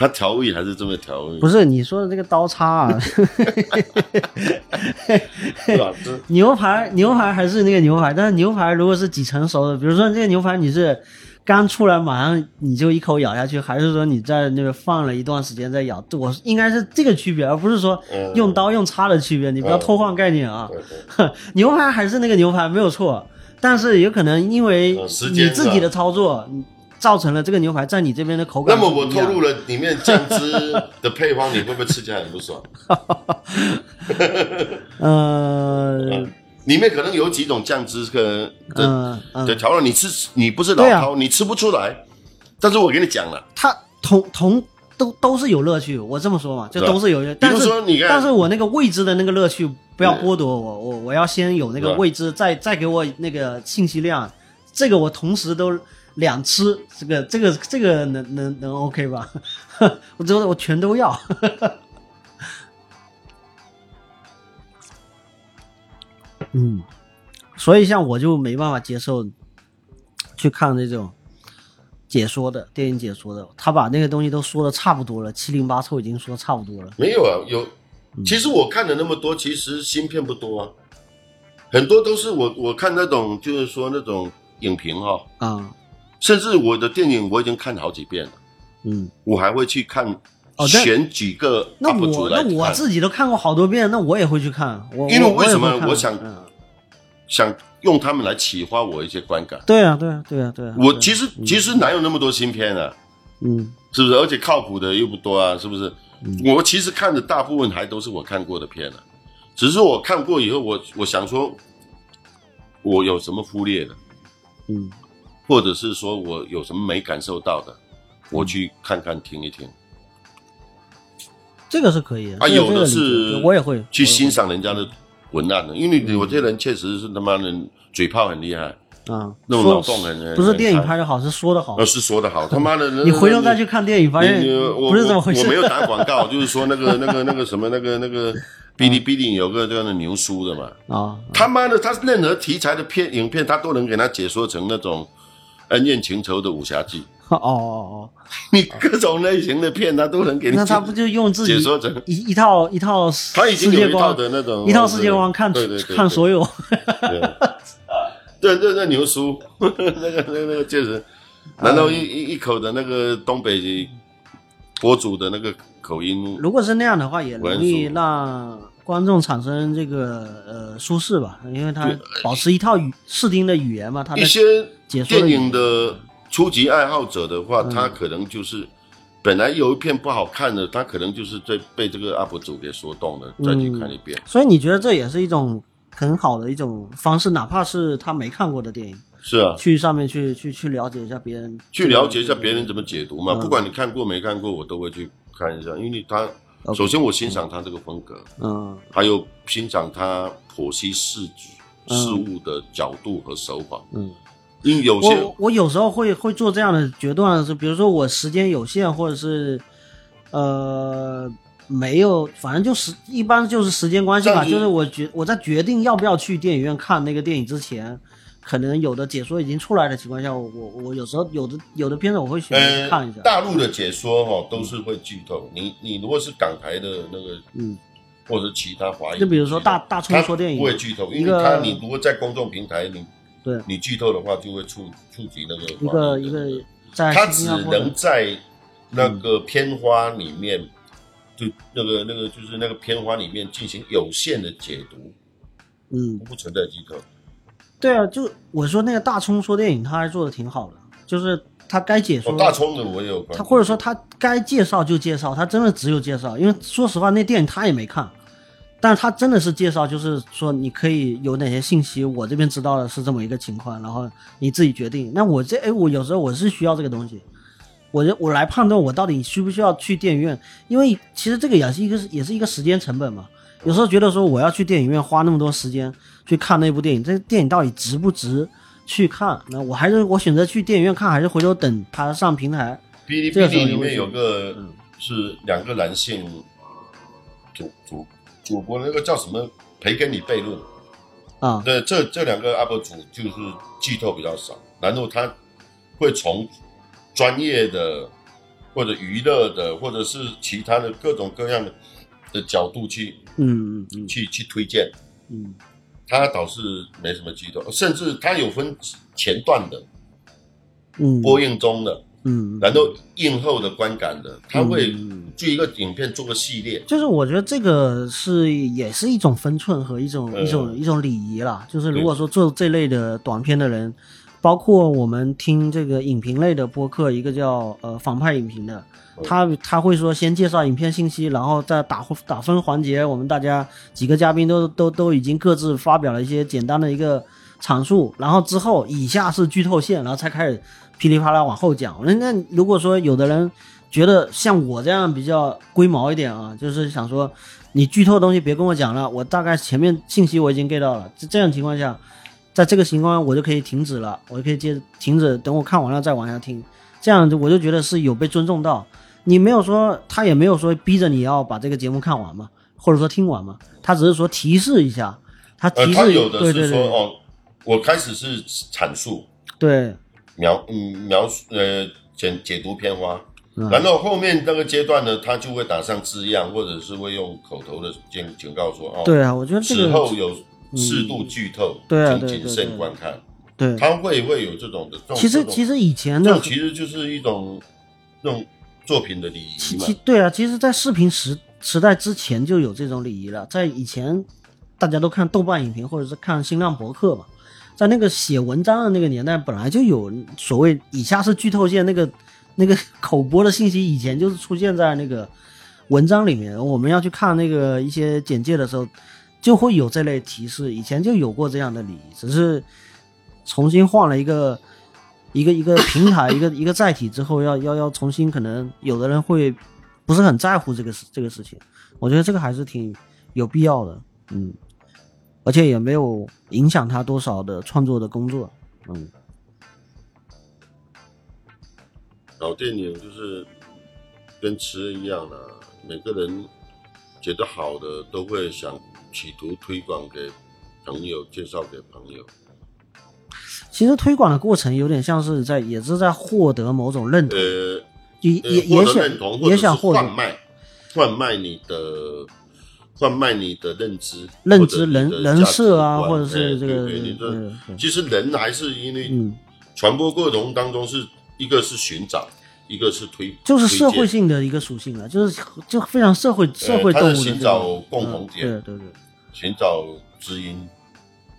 它调味还是这么调味，不是你说的这个刀叉啊 是吧？这牛排牛排还是那个牛排，但是牛排如果是几成熟的，比如说这个牛排你是刚出来马上你就一口咬下去，还是说你在那个放了一段时间再咬？我应该是这个区别，而不是说嗯用刀用叉的区别，你不要偷换概念啊。牛排还是那个牛排没有错，但是有可能因为你自己的操作，你造成了这个牛排在你这边的口感那么我。透露了里面酱汁的 配方，你会不会吃起来很不爽？呃里面可能有几种酱汁跟的调料，你吃你不是老饕，你吃不出来。但是我跟你讲了，它同同都都是有乐趣，我这么说嘛，就都是有乐。比如但是说你看但是我那个未知的那个乐趣不要剥夺我，我我要先有那个未知，再再给我那个信息量，这个我同时都两吃，这个这个这个能能能 OK 吧？我觉得我全都要。嗯，所以像我就没办法接受去看那种解说的电影解说的，他把那个东西都说的差不多了，七零八凑已经说差不多了。没有啊，有。嗯其实我看了那么多，其实新片不多啊，很多都是我我看那种就是说那种影评哈、啊，甚至我的电影我已经看好几遍了，嗯，我还会去看选几个那 UP 主我来看，那我自己都看过好多遍，那我也会去看。我因为为什么我想嗯想用他们来启发我一些观感。对啊，对啊，对啊，对啊。对啊我其实其实哪有那么多新片啊？嗯是不是？而且靠谱的又不多啊，是不是？我其实看的大部分还都是我看过的片啊，只是我看过以后，我我想说，我有什么忽略的，嗯或者是说我有什么没感受到的，我去看看听一听，这个是可以的。啊，有的是我也会去欣赏赏人家的文案的，因为我这人确实是他妈的嘴炮很厉害，啊。那种脑洞很不是电影拍的好，是说的好呃，。是说的好，他妈的，你回头再去看电影，发现你我不是这么回事。我。我没有打广告，就是说那个那个那个什么那个那个哔哩哔哩有个这样的牛叔的嘛，啊，他妈的，他任何题材的片影片，他都能给他解说成那种恩怨情仇的武侠剧。哦 哦哦，你各种类型的片，他都能给你解那他不就用自己解说成一一套一套他已经有一套世界观的那种一套世界观看看所有。对对对对，牛叔 那个那个那个确实，难道一一一口的那个东北博主的那个口音？如果是那样的话，也容易让观众产生这个呃舒适吧，因为他保持一套语视听的语言嘛，他的一些电影的初级爱好者的话，他可能就是本来有一片不好看的，他可能就是在被这个 UP 主给说动了，再去看一遍。所以你觉得这也是一种很好的一种方式，哪怕是他没看过的电影，是啊，去上面去去去了解一下别人，去了解一下别人怎么解读嘛。嗯不管你看过没看过，我都会去看一下，因为他首先我欣赏他这个风格，嗯还有欣赏他剖析事局嗯事物的角度和手法。嗯。因为有些我我有时候会会做这样的决断，是比如说我时间有限，或者是呃没有，反正就是一般就是时间关系吧。就是我决我在决定要不要去电影院看那个电影之前，可能有的解说已经出来的情况下，我我我有时候有的有的片子我会选择去呃看一下。大陆的解说哈、都是会剧透。你你如果是港台的那个嗯，或者其他华语，就比如说大大冲说电影不会剧透，因为他你如果在公众平台你对你剧透的话，就会触触及那个一个一个在他只能在那个片花里面，就那个那个就是那个片花里面进行有限的解读，嗯，不存在剧透。对啊，就我说那个大葱说电影，他还做的挺好的，就是他该解说哦，大葱的我也有关，他或者说他该介绍就介绍，他真的只有介绍，因为说实话那电影他也没看，但是他真的是介绍，就是说你可以有哪些信息，我这边知道的是这么一个情况，然后你自己决定。那我这哎，我有时候我是需要这个东西，我就我来判断我到底需不需要去电影院，因为其实这个也是一个也是一个时间成本嘛。有时候觉得说我要去电影院花那么多时间去看那部电影，这电影到底值不值去看？那我还是我选择去电影院看，还是回头等它上平台？哔哩哔哩里面有个是两个男性主主主播，那个叫什么？培根你悖论啊？对，这这两个 UP 主就是剧透比较少，然后他会从专业的或者娱乐的，或者是其他的各种各样的的角度去，嗯嗯去去推荐，嗯，他倒是没什么激动，甚至他有分前段的，嗯，播映中的。嗯，然后映后的观感的，他会就一个影片做个系列，就是我觉得这个是也是一种分寸和一种一种一种礼仪啦。就是如果说做这类的短片的人，包括我们听这个影评类的播客，一个叫呃反派影评的，他他会说先介绍影片信息，然后在打打分环节，我们大家几个嘉宾都都都已经各自发表了一些简单的一个阐述，然后之后以下是剧透线，然后才开始。噼里啪啦往后讲，那那如果说有的人觉得像我这样比较龟毛一点啊，就是想说你剧透的东西别跟我讲了，我大概前面信息我已经 get 到了，这这样情况下，在这个情况下我就可以停止了，我就可以接停止，等我看完了再往下听，这样我就觉得是有被尊重到。你没有说他也没有说逼着你要把这个节目看完嘛，或者说听完嘛，他只是说提示一下，他提示有的是说哦，我开始是阐述对。描嗯描述呃解解读片花，然后后面那个阶段呢，他就会打上字样，或者是会用口头的警警告说哦，对啊，我觉得此后有适度剧透，请谨慎观看。对，他会会有这种的。其实其实以前的其实就是一种那种作品的礼仪嘛。对啊，其实，在视频时时代之前就有这种礼仪了，在以前大家都看豆瓣影评或者是看新浪博客嘛。在那个写文章的那个年代，本来就有所谓以下是剧透线那个 那个口播的信息，以前就是出现在那个文章里面。我们要去看那个一些简介的时候，就会有这类提示。以前就有过这样的礼仪，只是重新换了一个一个一个平台，一个一个载体之后，要要要重新，可能有的人会不是很在乎这个事这个事情。我觉得这个还是挺有必要的，嗯。而且也没有影响他多少的创作的工作，嗯。搞电影就是跟吃一样的，每个人觉得好的都会想企图推广给朋友，介绍给朋友。其实推广的过程有点像是在，也是在获得某种认同，呃，也也也想也想获得贩卖贩卖你的。贩卖你的认知、认知人人设啊，或者是这个，其实人还是因为传播过程当中是一个是寻找，一个是推，就是社会性的一个属性了，就是就非常社会社会动物的寻找共同点，对对对，寻找知音，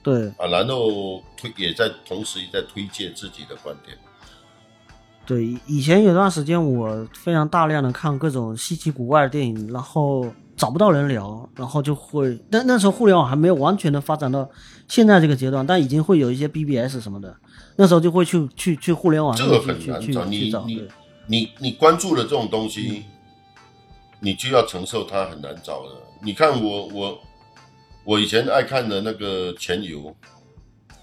对啊，然后推也在同时也在推介自己的观点。对，以前有段时间我非常大量的看各种稀奇古怪的电影，然后。找不到人聊，然后就会，那那时候互联网还没有完全的发展到现在这个阶段，但已经会有一些 BBS 什么的，那时候就会去去去互联网这个很难找，你你你你关注了这种东西，你就要承受它很难找的。你看我我我以前爱看的那个全游，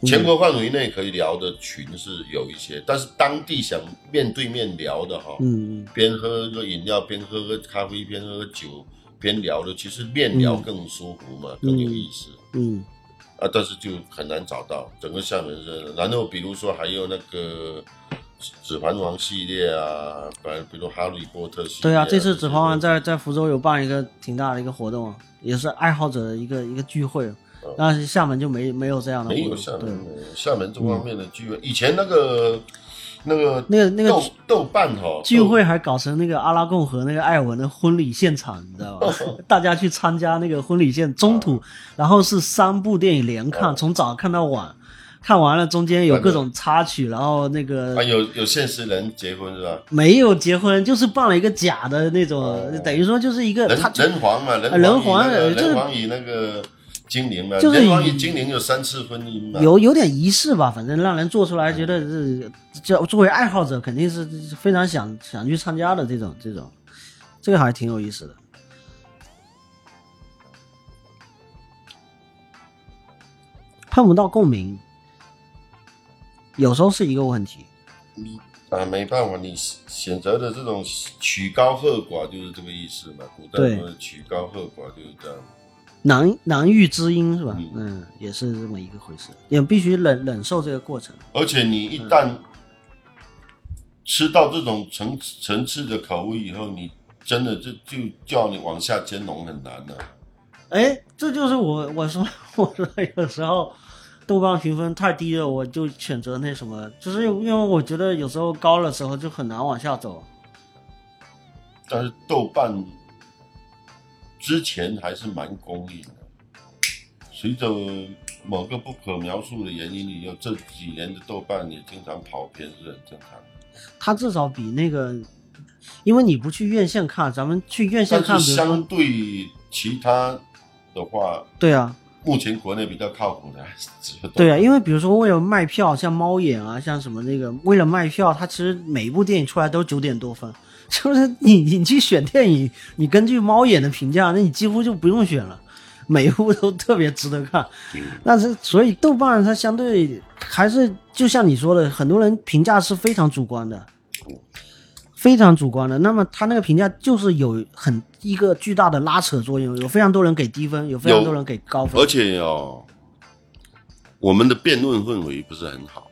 全国范围内可以聊的群是有一些，但是当地想面对面聊的哈，嗯，边喝个饮料，边喝个咖啡，边喝个酒。边聊的，其实面聊更舒服嘛，更有意思。嗯，啊，但是就很难找到整个厦门是。然后比如说还有那个《指环王》系列啊，反正比如《哈利波特》系列。对啊，这次《指环王》在在福州有办一个挺大的一个活动，也是爱好者的一个一个聚会。但是厦门就没没有这样的。没有厦门，厦门这方面的聚会，以前那个。那个那个那个豆豆瓣哈聚会还搞成那个阿拉贡和那个艾文的婚礼现场，你知道吧？大家去参加那个婚礼现中途，然后是三部电影连看，从早看到晚，看完了中间有各种插曲，然后那个有有现实人结婚是吧？没有结婚，就是办了一个假的那种，等于说就是一个人人皇嘛，人皇人皇与那个。精灵嘛，就是精灵有三次婚姻嘛，有有点仪式吧，反正让人做出来觉得是，叫作为爱好者肯定是非常想想去参加的这种这种，这个还挺有意思的。碰不到共鸣，有时候是一个问题。你啊，没办法，你选择的这种曲高和寡就是这个意思嘛。古代说曲高和寡就是这样。难难遇知音是吧？嗯，也是这么一个回事，也必须忍忍受这个过程。而且你一旦吃到这种层层次的口味以后，你真的就就叫你往下兼容很难了。哎，这就是我 我说 我说有时候豆瓣评分太低了，我就选择那什么，就是因为我觉得有时候高的时候就很难往下走。但是豆瓣。之前还是蛮公允的，随着某个不可描述的原因，你有这几年的豆瓣也经常跑偏是很正常的。它至少比那个，因为你不去院线看，咱们去院线看，相对其他的话，对啊，目前国内比较靠谱的对啊，因为比如说为了卖票，像猫眼啊，像什么那个，为了卖票，它其实每一部电影出来都九点多分。就是你，你去选电影，你根据猫眼的评价，那你几乎就不用选了，每一部都特别值得看。但是，所以豆瓣它相对还是就像你说的，很多人评价是非常主观的，非常主观的。那么他那个评价就是有很一个巨大的拉扯作用，有非常多人给低分，有非常多人给高分。而且哦，我们的辩论氛围不是很好，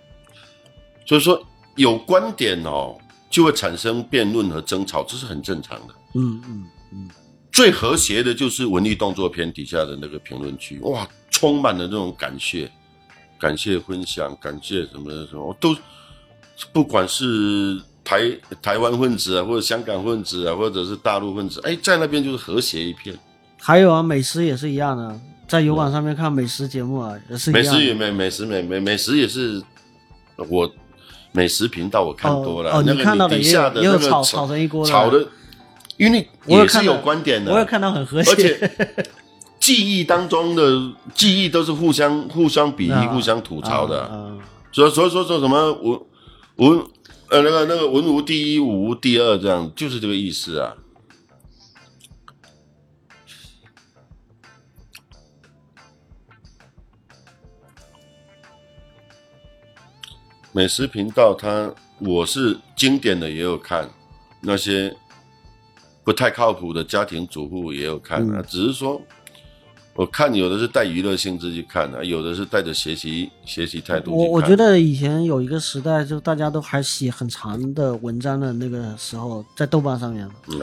所以说有观点哦。就会产生辩论和争吵，这是很正常的。嗯嗯嗯，最和谐的就是文艺动作片底下的那个评论区，哇，充满了这种感谢、感谢分享、感谢什么什么，都不管是台台湾分子啊，或者香港分子啊，或者是大陆分子，哎，在那边就是和谐一片。还有啊，美食也是一样的，在油管上面看美食节目啊，也是。美食也美，美食美美美食也是我。美食频道我看多了，那个底下的那个炒炒成一锅炒的，因为也是有观点的，我也看到很和谐，而且 记忆当中的记忆都是互相互相比喻、互相吐槽的，所以所以说说什么我文呃那个那个文无第一，武无第二，这样就是这个意思啊。美食频道，它我是经典的也有看，那些不太靠谱的家庭主妇也有看啊。只是说，我看有的是带娱乐性质去看的，有的是带着学习学习态度。我我觉得以前有一个时代，就大家都还写很长的文章的那个时候，在豆瓣上面，嗯，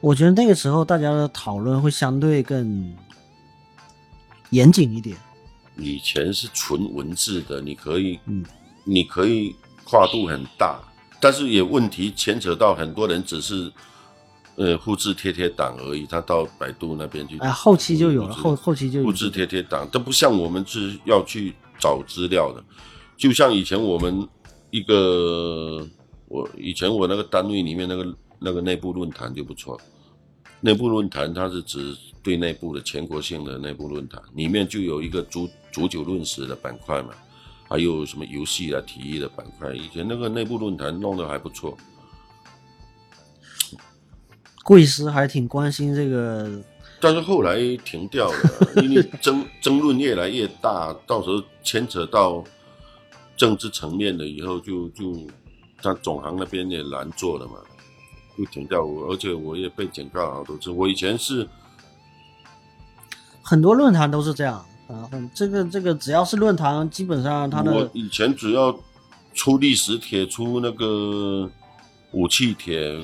我觉得那个时候大家的讨论会相对更严谨一点。以前是纯文字的，你可以，嗯。你可以跨度很大，但是也问题牵扯到很多人只是，呃，复制贴贴档而已。他到百度那边去，哎，后期就有了，后后期就复制贴贴档，都不像我们是要去找资料的。就像以前我们一个，我以前我那个单位里面那个那个内部论坛就不错，内部论坛它是指对内部的全国性的内部论坛，里面就有一个足足酒论史的板块嘛。还有什么游戏啊、体育的板块？以前那个内部论坛弄得还不错。贵司还挺关心这个，但是后来停掉了，因为争 争论越来越大，到时候牵扯到政治层面的，以后就就他总行那边也难做了嘛，就停掉。而且我也被警告好多次。我以前是很多论坛都是这样。啊，这个这个只要是论坛，基本上他的我以前只要出历史帖、出那个武器帖，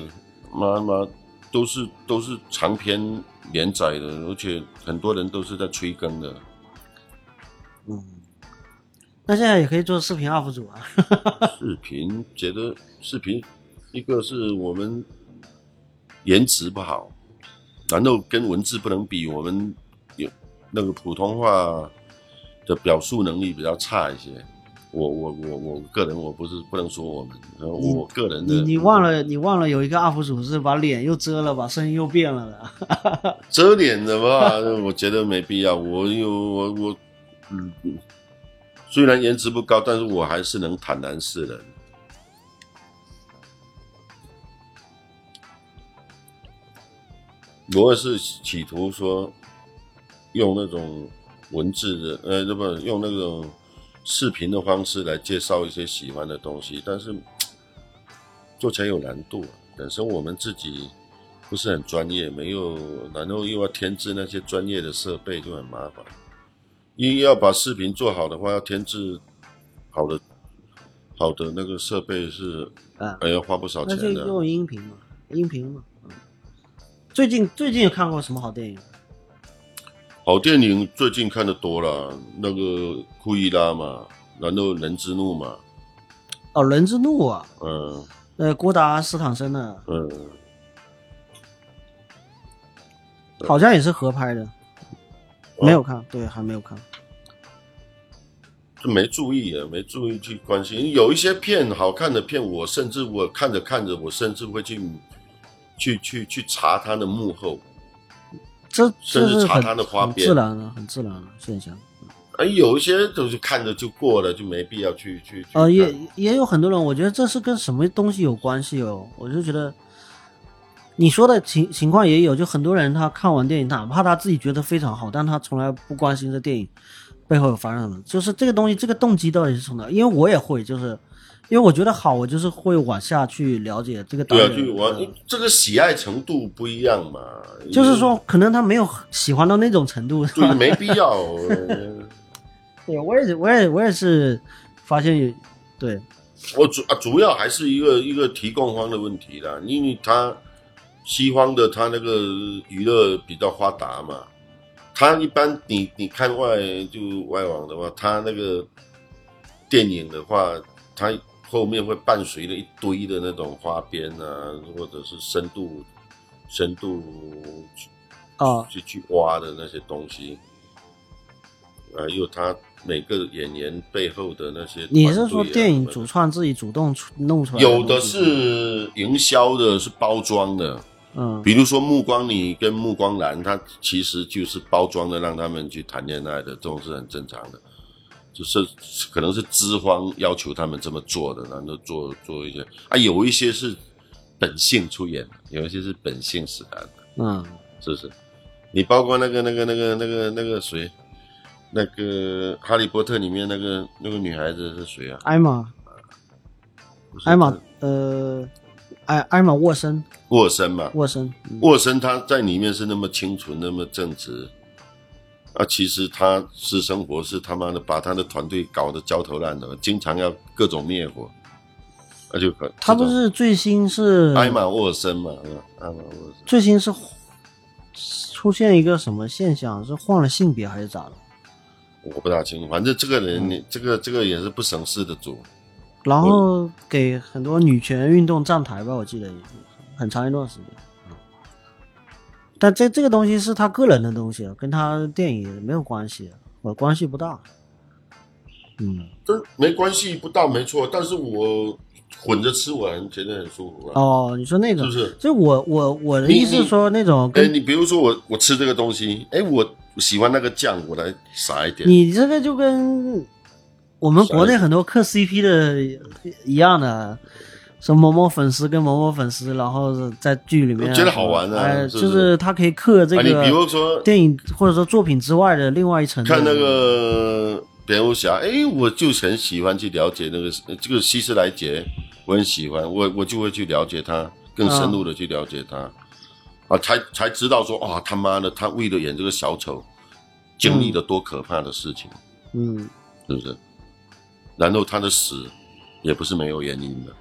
妈妈都是都是长篇连载的，而且很多人都是在催更的。嗯，那现在也可以做视频 UP 主啊。视频觉得视频一个是我们颜值不好，难道跟文字不能比？我们有。那个普通话的表述能力比较差一些，我我我我个人我不是不能说我们，我个人的。你你忘了你忘了有一个 UP 主是把脸又遮了，把声音又变了的。遮脸的话，我觉得没必要。我有我我嗯，虽然颜值不高，但是我还是能坦然示人。我也是企图说。用那种文字的，呃，那么用那种视频的方式来介绍一些喜欢的东西，但是做起来有难度。本身我们自己不是很专业，没有，然后又要添置那些专业的设备，就很麻烦。一要把视频做好的话，要添置好的好的那个设备是，啊，还要花不少那就钱的。用音频嘛，音频嘛。嗯最近最近有看过什么好电影？好电影最近看的多了，那个库伊拉嘛，然后人之怒嘛，哦，《人之怒》啊，嗯。呃，郭达斯坦森的，嗯，好像也是合拍的，哦。没有看，对，还没有看。就没注意啊，没注意去关心。有一些片好看的片，我甚至我看着看着，我甚至会去去去去查它的幕后。这甚至查这是很它的花边自然的，很自然的现象。而，有一些都是看着就过了，就没必要去去去。呃，也也有很多人，我觉得这是跟什么东西有关系哦。我就觉得你说的情情况也有，就很多人他看完电影，哪怕他自己觉得非常好，但他从来不关心这电影背后有发生什么，就是这个东西，这个动机到底是从哪？因为我也会，就是因为我觉得好，我就是会往下去了解这个导对啊，演。就我这个喜爱程度不一样嘛。就是说，可能他没有喜欢到那种程度，是对，没必要。呃 对，我也是，我也我也是发现有，对，我主啊，主要还是一个一个提供方的问题啦，因为他西方的他那个娱乐比较发达嘛，他一般你你看外就外网的话，他那个电影的话，他后面会伴随了一堆的那种花边啊，或者是深度深度去啊，去去挖的那些东西，还有他每个演员背后的那些、你是说电影主创自己主动出弄出来？有的，是营销的，是包装的。嗯比如说暮光女跟暮光男，它其实就是包装的，让他们去谈恋爱的，这种是很正常的。就是可能是资方要求他们这么做的，然后做做一些啊，有一些是本性出演的，有一些是本性使然的，嗯，是不是？你包括那个那个那个那个那个谁，那个《哈利波特》里面那个那个女孩子是谁啊？艾玛，艾玛，呃，艾艾玛沃森，沃森嘛，沃森，嗯沃森他在里面是那么清纯，那么正直，啊，其实他私生活是他妈的把他的团队搞得焦头烂额，经常要各种灭火，那就可他不是最新是艾玛沃森嘛，艾玛沃森，最新是出现一个什么现象？是换了性别还是咋了？我不大清楚，反正这个人，嗯你这个这个也是不省事的主，然后给很多女权运动站台吧，我记得很长一段时间。但这这个东西是他个人的东西，跟他电影没有关系，我关系不大。嗯，这没关系，不大没错，但是我混着吃，我很觉得很舒服啊，哦，你说那种，是不是？就我我我的意思是说那种哎，你比如说我我吃这个东西，哎，我喜欢那个酱，我来撒一点，你这个就跟我们国内很多磕 CP 的一样的，说某某粉丝跟某某粉丝，然后在剧里面我觉得好玩啊哎，就是他可以刻这个，你比个如说电影或者说作品之外的另外一层。看那个蝙蝠侠，哎，我就很喜欢去了解那个这个希斯莱杰，我很喜欢，我我就会去了解他，更深入的去了解他，啊，才才知道说，啊，他妈的，他为了演这个小丑，经历了多可怕的事情，嗯，是不是？然后他的死也不是没有原因的，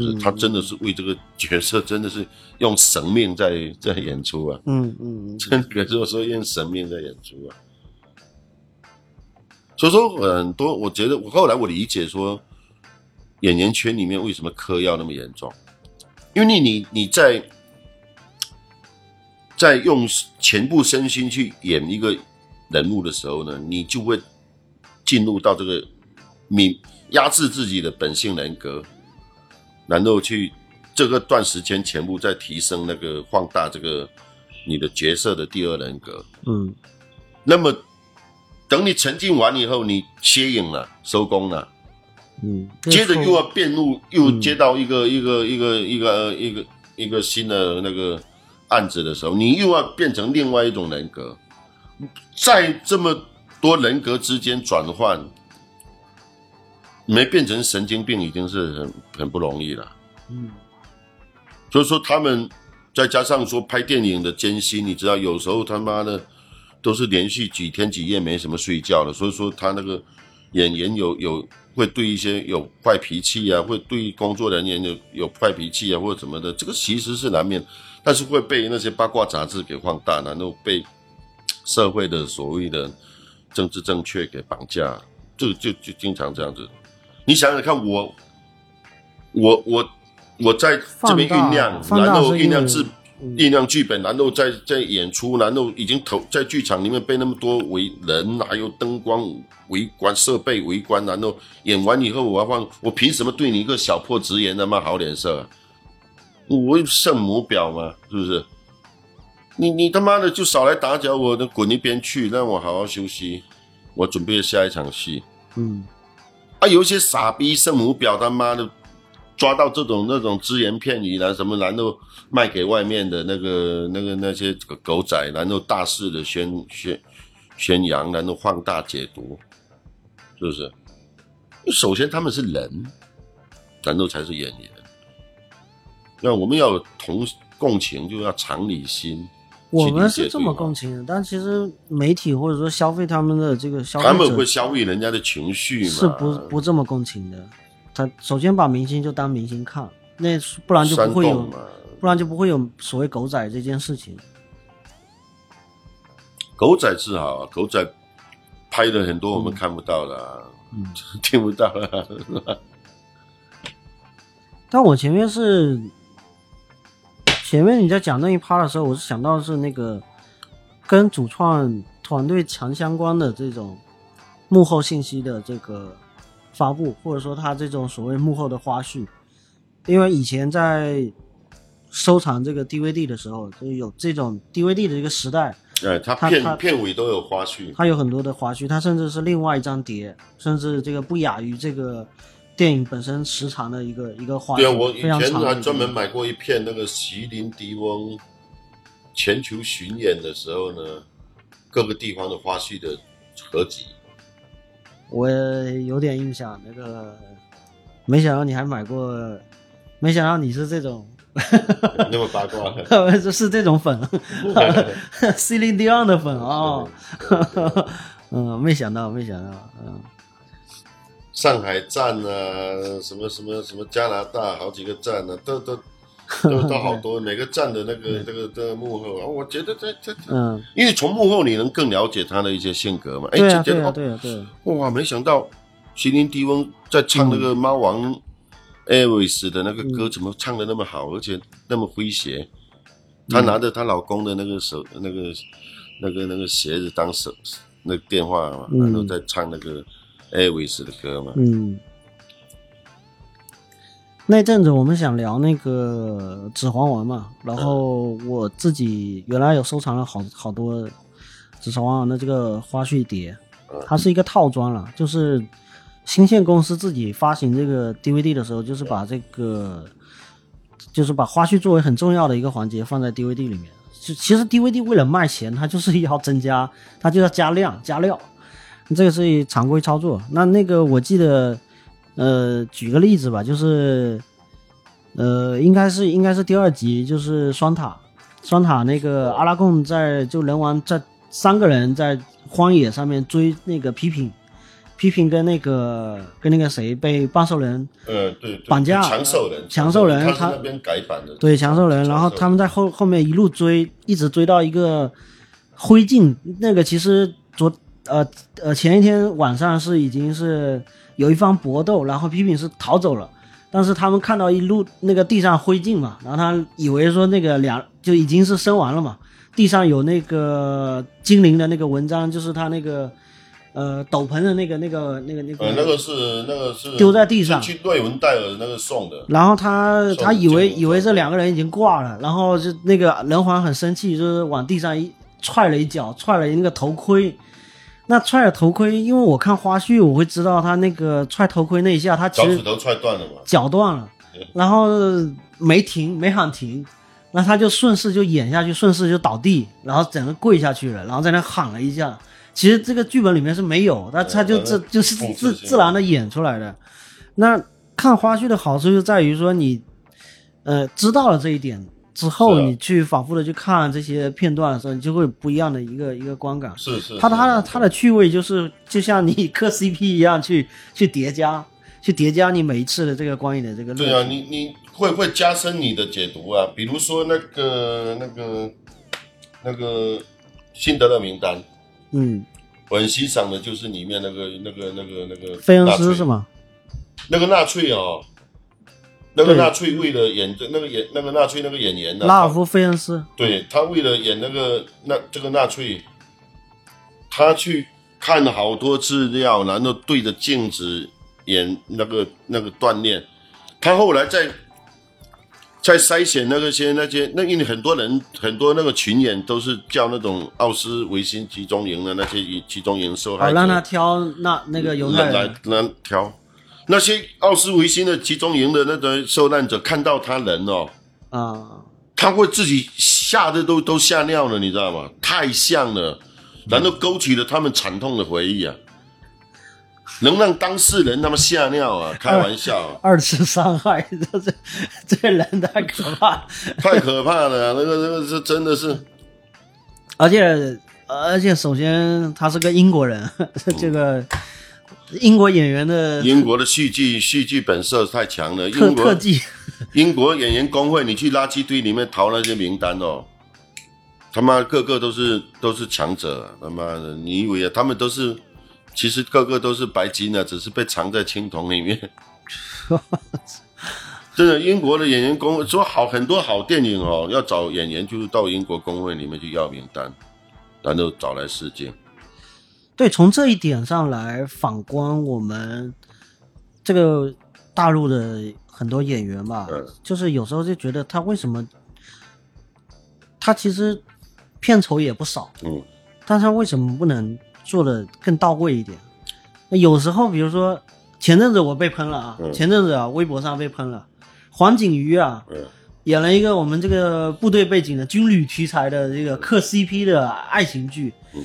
是不是？嗯他真的是为这个角色，真的是用生命在在演出啊！嗯嗯嗯 真的可以说用生命在演出啊。所以说很多，我觉得我后来我理解说，演员圈里面为什么嗑药那么严重，因为你你你在在用全部身心去演一个人物的时候呢，你就会进入到这个你压制自己的本性人格，然后去这个段时间全部在提升那个放大这个你的角色的第二人格。嗯那么等你沉浸完以后，你歇影了，收工了，嗯，接着又要变入，又嗯接到一个、一个一个一个一个一个新的那个案子的时候，你又要变成另外一种人格。在这么多人格之间转换，没变成神经病已经是很很不容易了。嗯，所以说他们再加上说拍电影的艰辛，你知道有时候他妈的都是连续几天几夜没什么睡觉的，所以说他那个演员有有会对一些有坏脾气啊，会对工作人员有有坏脾气啊或者什么的，这个其实是难免，但是会被那些八卦杂志给放大，然后被社会的所谓的政治正确给绑架，就就就经常这样子。你想想看，我我我我在这边酝酿，然后酝酿制酝酿剧本，然后在在演出，然后已经投在剧场里面被那么多围人，还有灯光围观、设备围观，然后演完以后，我要放，我凭什么对你一个小破职员他妈好脸色、啊？我圣母婊嘛，是不是？你你他妈的就少来打搅我，那滚一边去，让我好好休息。我准备下一场戏。嗯，啊，有一些傻逼圣母婊，他妈的抓到这种那种只言片语啦什么，然后卖给外面的那个那个那些狗仔，然后大肆的宣宣宣扬，然后放大解读，是不是？首先他们是人，然后才是演员。那我们要同共情，就要常理心。我们是这么共情的，但其实媒体或者说消费他们的这个消费他们会消费人家的情绪嘛？是不不这么共情的。他首先把明星就当明星看，那不然就不会有？不然就不会有所谓狗仔这件事情。狗仔是好啊，狗仔拍的很多我们看不到的、啊，嗯听不到的、啊，但我前面是前面你在讲那一趴的时候，我是想到是那个跟主创团队强相关的这种幕后信息的这个发布，或者说他这种所谓幕后的花絮。因为以前在收藏这个 DVD 的时候，就有这种 DVD 的一个时代，哎，它片片尾都有花絮，它有很多的花絮，它甚至是另外一张碟，甚至这个不亚于这个电影本身时长的一个一个花絮，对啊，我以前还专门买过一片那个席琳迪翁全球巡演的时候呢，各个地方的花絮的合集。我有点印象，那个没想到你还买过，没想到你是这种，那么八卦，是 是这种粉，Celine Dion 的粉哦，嗯，没想到，没想到，嗯，上海站啊，什么什么什么加拿大好几个站啊，都都都 都好多，每个站的那个那个这个幕后，啊。我觉得这这，这嗯，因为从幕后你能更了解他的一些性格嘛。哎，这这对啊，对啊，对啊，哇，没想到席琳迪翁在唱那个嗯猫王 Airways 的那个歌，怎么唱的那么好，而且那么诙谐？她拿着她老公的那个手、那个、那个、那个鞋子当手那个电话嘛，嗯。然后在唱那个 Airways 的歌嘛。嗯。那阵子我们想聊那个《指环王》嘛，然后我自己原来有收藏了好好多《指环王》的这个花絮碟，它是一个套装了，就是新线公司自己发行这个 DVD 的时候，就是把这个就是把花絮作为很重要的一个环节放在 DVD 里面。就其实 DVD 为了卖钱，它就是要增加，它就要加量加料，这个是常规操作。那那个我记得，呃，举个例子吧，就是，呃，应该是应该是第二集，就是双塔，双塔那个阿拉贡在就人王在三个人在荒野上面追那个批评，批评跟那个跟那个谁被半兽人呃，对，绑架强兽人，强兽人他那边改版的，对强兽人，然后他们在后后面一路追，一直追到一个灰烬，那个其实昨呃呃前一天晚上是已经是有一方搏斗，然后批评是逃走了，但是他们看到一路那个地上灰烬嘛，然后他以为说那个两就已经是生完了嘛，地上有那个精灵的那个文章，就是他那个呃斗篷的那个那个那个那个、呃，那个是那个是丢在地上是去瑞文戴尔那个送的，然后他他以为以为这两个人已经挂了，然后就那个人皇很生气，就是往地上一踹了一脚，踹了那个头盔。那踹了头盔，因为我看花絮，我会知道他那个踹头盔那一下，他其实脚趾头踹断了嘛。脚断了，然后没停，没喊停，那他就顺势就演下去，顺势就倒地，然后整个跪下去了，然后在那喊了一下，其实这个剧本里面是没有，他他就自就是自自然的演出来的。那看花絮的好处就在于说你，呃，知道了这一点之后，你去反复的去看这些片段的时候，你就会有不一样的一个一个观感。是是，它它的它的趣味就是就像你磕 CP 一样去去叠加，去叠加你每一次的这个观影的这个。对啊，你你会会加深你的解读啊，比如说那个那个那个辛德勒名单。嗯，我很欣赏的就是里面那个那个那个那个费恩斯是吗？那个纳粹哦，那个纳粹为了演这那个演那个纳粹那个演员呢，拉尔夫费恩斯，对他为了演那个那这个纳粹，他去看了好多资料，然后对着镜子演那个那个锻炼，他后来在。在筛选那个些那些那因为很多人很多那个群演都是叫那种奥斯维辛集中营的那些集中营受害者，让他挑那那个犹太来来挑那些奥斯维辛的集中营的那个受难者看到他人哦啊，他会自己吓得都都吓尿了，你知道吗？太像了，然后勾起了他们惨痛的回忆啊。能让当事人他妈吓尿啊！开玩笑，二次伤害，这这这人太可怕，太可怕了！那个那个是真的是，而且而且，首先他是个英国人，这个英国演员的英国的戏剧戏剧本色太强了，特特技，英国演员工会，你去垃圾堆里面淘那些名单哦，他妈个个都是都是强者，他妈的，你以为啊，他们都是？其实个个都是白金的，只是被藏在青铜里面。真的，英国的演员工会说好很多好电影哦，要找演员就是到英国工会里面去要名单，然后找来试镜。对，从这一点上来反观我们这个大陆的很多演员吧，就是有时候就觉得他为什么他其实片酬也不少，嗯，但他为什么不能？做的更到位一点。有时候，比如说前阵子我被喷了啊，前阵子啊，微博上被喷了。黄景瑜啊，演了一个我们这个部队背景的军旅题材的这个磕 CP 的爱情剧。嗯，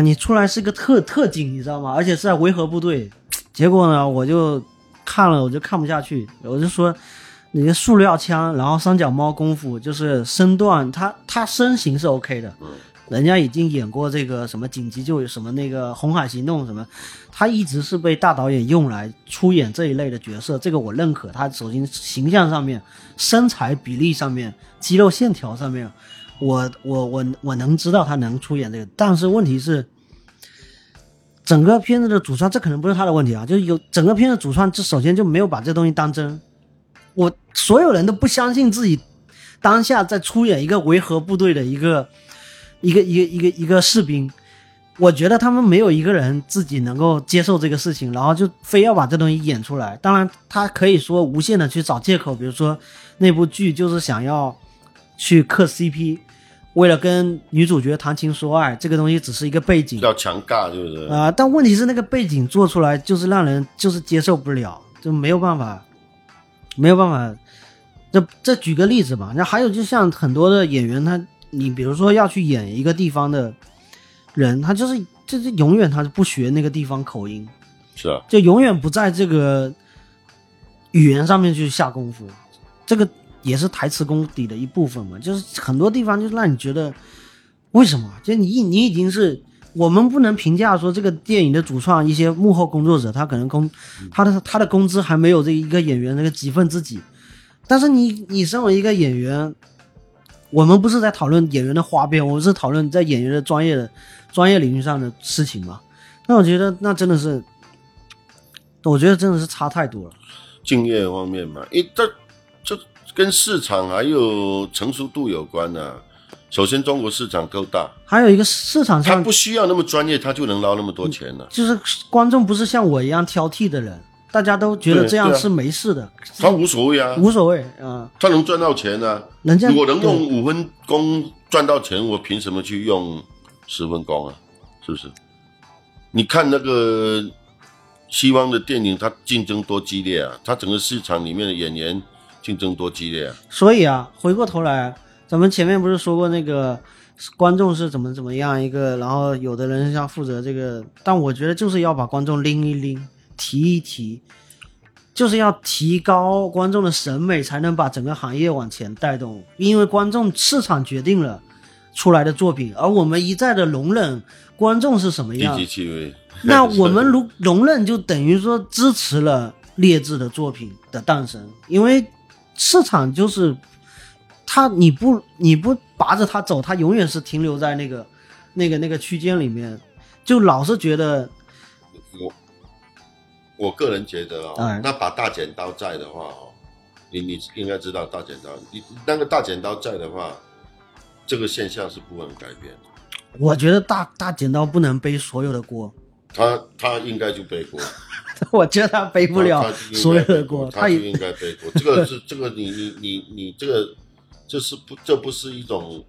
你出来是个特特警，你知道吗？而且是在维和部队。结果呢，我就看了，我就看不下去。我就说，你的塑料枪，然后三脚猫功夫，就是身段，他他身形是 OK 的。人家已经演过这个什么紧急救援什么那个红海行动什么，他一直是被大导演用来出演这一类的角色，这个我认可。他首先形象上面、身材比例上面、肌肉线条上面，我我我我能知道他能出演这个。但是问题是，整个片子的主创这可能不是他的问题啊，就有整个片子主创这首先就没有把这东西当真。我所有人都不相信自己当下在出演一个维和部队的一个。一个一个一个一个士兵，我觉得他们没有一个人自己能够接受这个事情，然后就非要把这东西演出来。当然，他可以说无限的去找借口，比如说那部剧就是想要去磕 CP，为了跟女主角谈情说爱，这个东西只是一个背景，要强尬，是不是？啊，但问题是那个背景做出来就是让人就是接受不了，就没有办法，没有办法。这这举个例子吧，那还有就像很多的演员他。你比如说要去演一个地方的人，他就是就是永远他是不学那个地方口音，是啊，就永远不在这个语言上面去下功夫，这个也是台词功底的一部分嘛。就是很多地方就是让你觉得为什么？就你你已经是我们不能评价说这个电影的主创一些幕后工作者，他可能工他的他的工资还没有这一个演员那个几分之几，但是你你身为一个演员。我们不是在讨论演员的花边，我们是讨论在演员的专业的专业领域上的事情嘛？那我觉得那真的是，我觉得真的是差太多了。敬业方面嘛，一这这跟市场还有成熟度有关呢。首先，中国市场够大，还有一个市场上他不需要那么专业，他就能捞那么多钱呢。就是观众不是像我一样挑剔的人。大家都觉得这样是没事的，他无所谓啊，无所谓啊，他能赚到钱啊。人家我能用五分工赚到钱，我凭什么去用十分工啊？是不是？你看那个西方的电影，它竞争多激烈啊！它整个市场里面的演员竞争多激烈啊！所以啊，回过头来，咱们前面不是说过那个观众是怎么怎么样一个，然后有的人要负责这个，但我觉得就是要把观众拎一拎，提一提，就是要提高观众的审美，才能把整个行业往前带动。因为观众市场决定了出来的作品，而我们一再的容忍观众是什么样低，级趣味。那我们如容忍就等于说支持了劣质的作品的诞生，因为市场就是它，你不你不拔着它走，它永远是停留在那个那个那个区间里面，就老是觉得我我个人觉得啊、哎那把大剪刀在的话哦，你你应该知道大剪刀，你那个大剪刀在的话，这个现象是不能改变的。我觉得大大剪刀不能背所有的锅，他他应该就背锅，我觉得他背不了所有的背锅，他就也应该背锅。这个是这个你你你你这个这是不这不是一种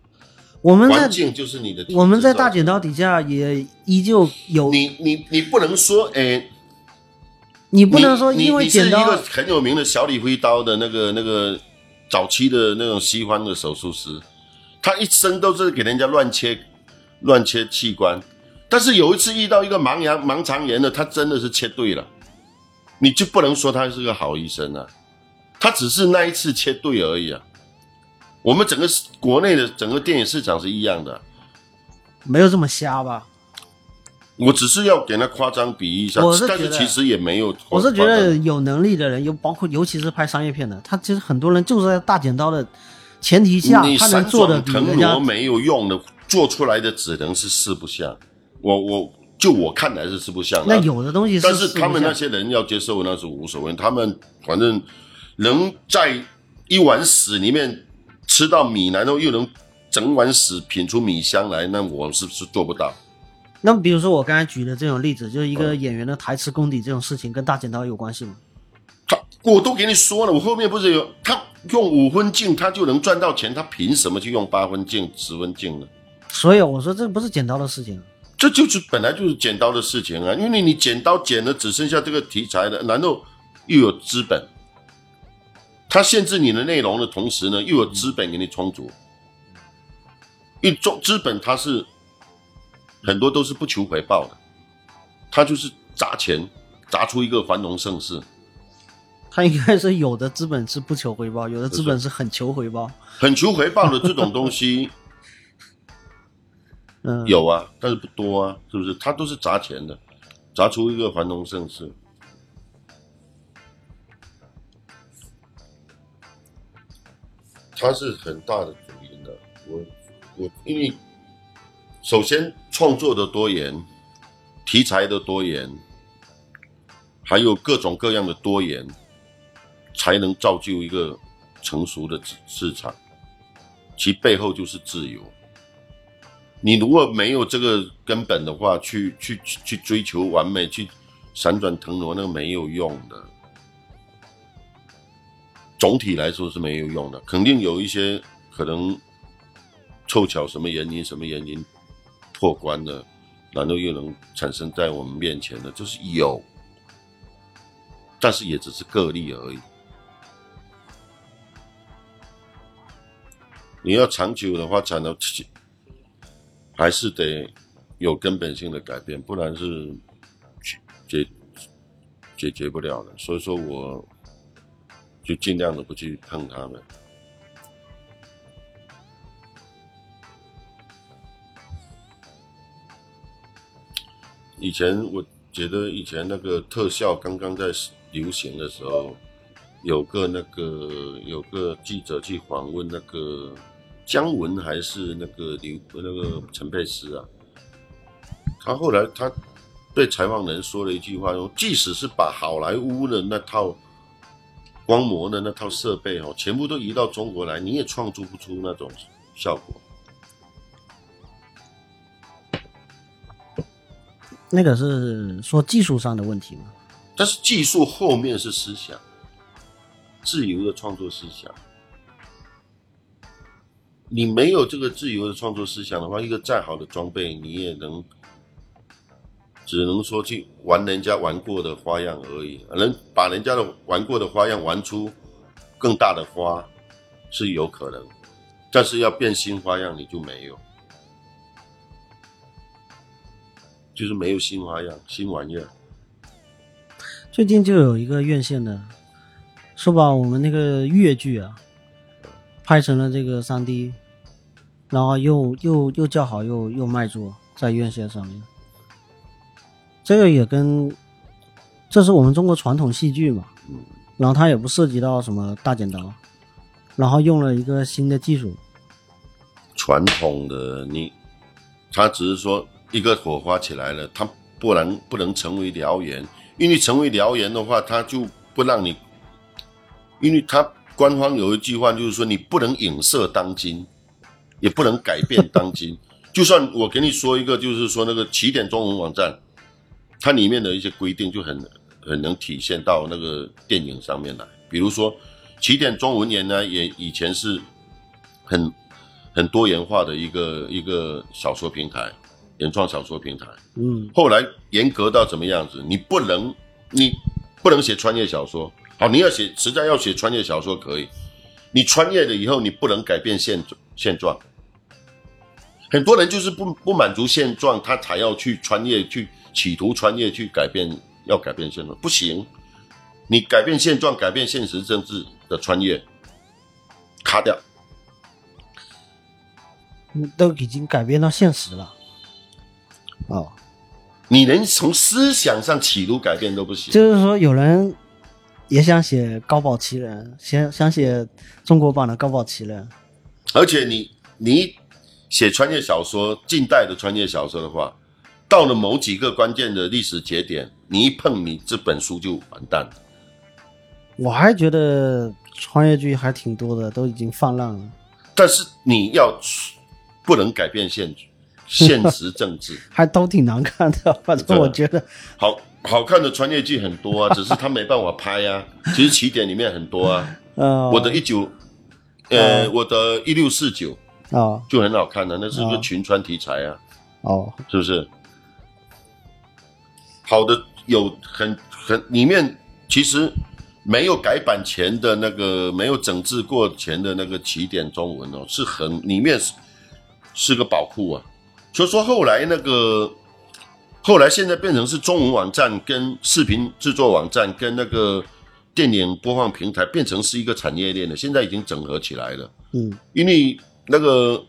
我们在环境，就是你的体制我们在大剪刀底下也依旧有，你你你不能说哎。你不能说因为你是一个很有名的小李飞刀的那个那个早期的那种西方的手术师，他一生都是给人家乱切乱切器官，但是有一次遇到一个盲羊盲肠炎的，他真的是切对了，你就不能说他是个好医生啊，他只是那一次切对而已啊。我们整个国内的整个电影市场是一样的，没有这么瞎吧？我只是要给他夸张比喻一下我是，但是其实也没有。我是觉得有能力的人，有包括尤其是拍商业片的，他其实很多人就是在大剪刀的前提下，你他能做的转腾挪没有用的，做出来的只能是四不像。我我就我看来是吃不香的。那有的东西但是他们那些人要接受那是无所谓，他们反正能在一碗屎里面吃到米，然后又能整碗屎品出米香来，那我是不是做不到？那比如说我刚才举的这种例子，就是一个嗯演员的台词功底这种事情，跟大剪刀有关系吗？他我都给你说了，我后面不是有他用五分镜他就能赚到钱，他凭什么去用八分镜、十分镜呢？所以我说这不是剪刀的事情。这就是本来就是剪刀的事情啊，因为你剪刀剪了只剩下这个题材了，然后又有资本，它限制你的内容的同时呢，又有资本给你充足。因为中资本它是很多都是不求回报的，它就是砸钱砸出一个繁荣盛世。它应该是有的资本是不求回报，有的资本是很求回报。很求回报的这种东西有啊，但是不多啊，是不是？它都是砸钱的，砸出一个繁荣盛世。它是很大的主因的。我我因为首先创作的多元，题材的多元，还有各种各样的多元，才能造就一个成熟的市市场。其背后就是自由。你如果没有这个根本的话，去去去追求完美，去闪转腾挪，那个没有用的。总体来说是没有用的，肯定有一些可能凑巧什么原因、什么原因破关了，然后又能产生在我们面前的，就是有，但是也只是个例而已。你要长久的话，才能还是得有根本性的改变，不然是解解决不了的。所以说，我就尽量的不去碰他们。以前我觉得，以前那个特效刚刚在流行的时候，有个那个有个记者去访问那个姜文还是那个刘那个陈佩斯啊，他后来他对采访人说了一句话说，即使是把好莱坞的那套光魔的那套设备哦，全部都移到中国来，你也创作不出那种效果。那个是说技术上的问题吗？但是技术后面是思想，自由的创作思想。你没有这个自由的创作思想的话一个再好的装备你也能只能说去玩人家玩过的花样而已。能把人家的玩过的花样玩出更大的花是有可能但是要变新花样你就没有就是没有新花样新玩意儿。最近就有一个院线的说把我们那个越剧啊拍成了这个三 D，然后又又又叫好又又卖座在院线上面。这个也跟，这是我们中国传统戏剧嘛，然后它也不涉及到什么大剪刀，然后用了一个新的技术，传统的你，他只是说一个火花起来了，它不能不能成为燎原，因为成为燎原的话，他就不让你，因为他官方有一句话就是说，你不能影射当今，也不能改变当今。就算我给你说一个，就是说那个起点中文网站，它里面的一些规定就很很能体现到那个电影上面来。比如说，起点中文言呢，也以前是很很多元化的一个一个小说平台，原创小说平台。嗯后来严格到怎么样子？你不能，你不能写穿越小说。好，你要写，实在要写穿越小说可以。你穿越了以后，你不能改变现现状。很多人就是不不满足现状，他才要去穿越，去企图穿越，去改变，要改变现状，不行。你改变现状，改变现实政治的穿越，卡掉。你都已经改变到现实了。哦，你连从思想上企图改变都不行。就是说有人也想写高保奇人，想想写中国版的高保奇人，而且你你写穿越小说，近代的穿越小说的话，到了某几个关键的历史节点，你一碰你这本书就完蛋了。我还觉得穿越剧还挺多的，都已经泛滥了。但是你要不能改变现现实政治，还都挺难看的，反正我觉得，好好看的穿越剧很多啊，只是他没办法拍啊。其实起点里面很多啊，呃，我的一九，呃，我的一六四九啊就很好看的、那是个哦群穿题材啊。哦，是不是？好的，有很很里面其实没有改版前的那个没有整治过前的那个起点中文哦，是很里面是是个宝库啊。所以说后来那个后来现在变成是中文网站跟视频制作网站跟那个电影播放平台变成是一个产业链的，现在已经整合起来了。嗯因为那个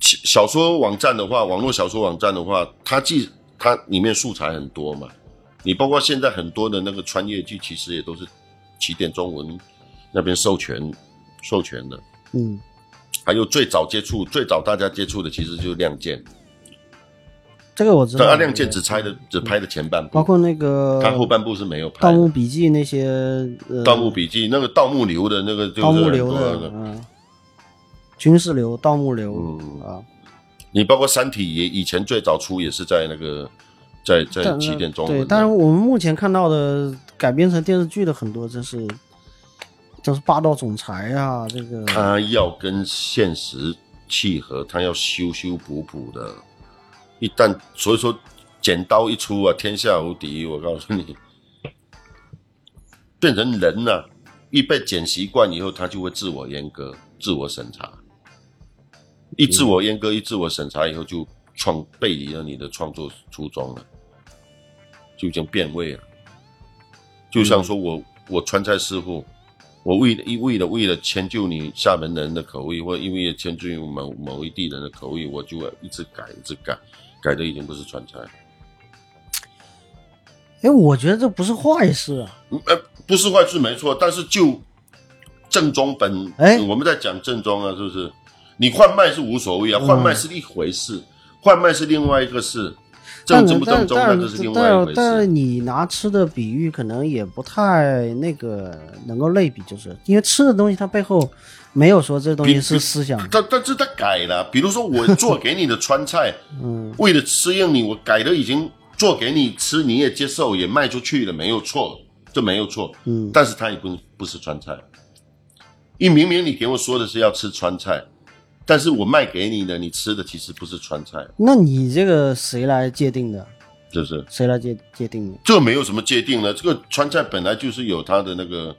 小小说网站的话，网络小说网站的话，它既它里面素材很多嘛，你包括现在很多的那个穿越剧，其实也都是起点中文那边授权授权的。嗯，还有最早接触、最早大家接触的，其实就是《亮剑》，这个我知道。但《亮剑》只拍的只拍的前半部，包括那个他后半部是没有《拍。盗墓笔记》那些，呃，盗墓笔记》那个盗墓流的那个就是盗墓流的，多的。嗯，军事流、盗墓流嗯。啊，你包括《三体》也以前最早出也是在那个在在起点中文对，但是我们目前看到的改编成电视剧的很多，真是都是霸道总裁啊，这个。他要跟现实契合，他要修修补补的。一旦所以说剪刀一出啊，天下无敌。我告诉你，变成人呐、一被剪习惯以后，他就会自我阉割、自我审查。一自我阉割、一自我审查以后，就创背离了你的创作初衷了，就已经变味了。就像说我我川菜师傅，我为了一为了为了迁就你厦门人的口味，或因为迁就某某一地人的口味，我就要一直改，一直改，改的已经不是川菜，哎，我觉得这不是坏事啊。嗯呃，不是坏事没错，但是就正宗本，哎我们在讲正宗啊，是不是？你换卖是无所谓啊，嗯换卖是一回事，换卖是另外一个事，正宗不正宗但那这是另外一回事但是。你拿吃的比喻，可能也不太那个能够类比，就是因为吃的东西它背后没有说这东西是思想。但但是他改了，比如说我做给你的川菜，嗯，为了适应你，我改的已经做给你吃，你也接受，也卖出去了，没有错，这没有错。嗯但是它也不不是川菜，因为明明你给我说的是要吃川菜，但是我卖给你的，你吃的其实不是川菜，那你这个谁来界定的？是不是？谁来界界定的？这没有什么界定了，这个川菜本来就是有它的那个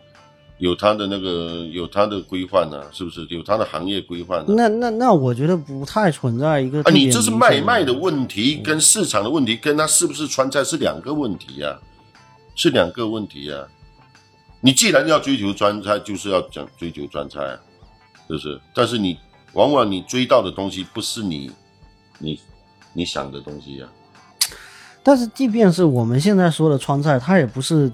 有它的那个有它的规范呢，是不是？有它的行业规范。那那那，我觉得不太存在一个。啊，你这是卖卖的问题，跟市场的问题，跟它是不是川菜是两个问题呀？是两个问题呀。你既然要追求川菜，就是要讲追求川菜，是不是？但是你往往你追到的东西不是你你你想的东西呀。但是，即便是我们现在说的川菜，它也不是。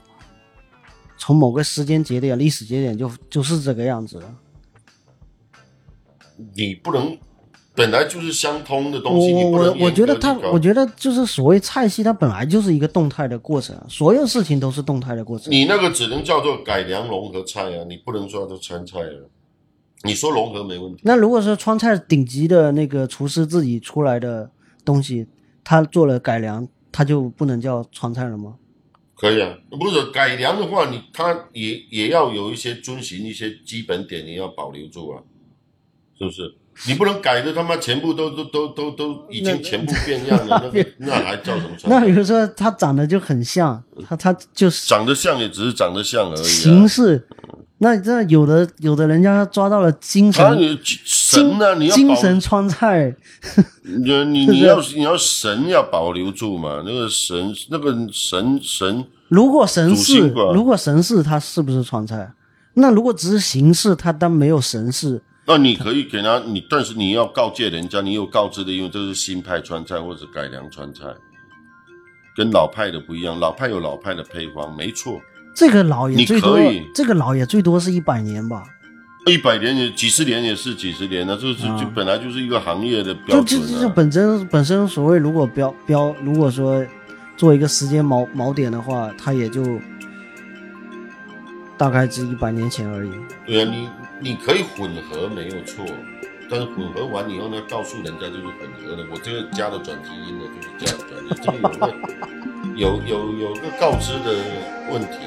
从某个时间节点、历史节点就就是这个样子了。你不能，本来就是相通的东西。我我我觉得它，我觉得就是所谓菜系，它本来就是一个动态的过程，所有事情都是动态的过程。你那个只能叫做改良融合菜啊，你不能说它川菜啊。你说融合没问题。那如果说川菜顶级的那个厨师自己出来的东西，他做了改良，他就不能叫川菜了吗？可以啊，不是改良的话，你它也也要有一些遵循一些基本点，你要保留住啊，是不是？你不能改的他妈全部都都都都都已经全部变样了，那那还叫什么？那比如说它长得就很像，它它就是长得像，也只是长得像而已。形式，那这有的有的人家抓到了精神神啊，你要精神川菜。你你 你要你要神要保留住嘛？那个神那个神神，如果神是如果神是它是不是川菜？那如果只是形式，它当没有神是。那你可以给他你，但是你要告诫人家，你有告知的，因为这是新派川菜或者改良川菜，跟老派的不一样。老派有老派的配方，没错。这个老也最多，这个老也最多是一百年吧。一百年也几十年也是几十年，那就是就本来就是一个行业的标准。就就就本身本身所谓如果标标，如果说做一个时间锚锚点的话，它也就大概是一百年前而已。对啊，你你可以混合没有错，但是混合完以后呢，告诉人家就是混合的，我这个加了转基因的，就是加了转基因，这个有个有有有个告知的问题。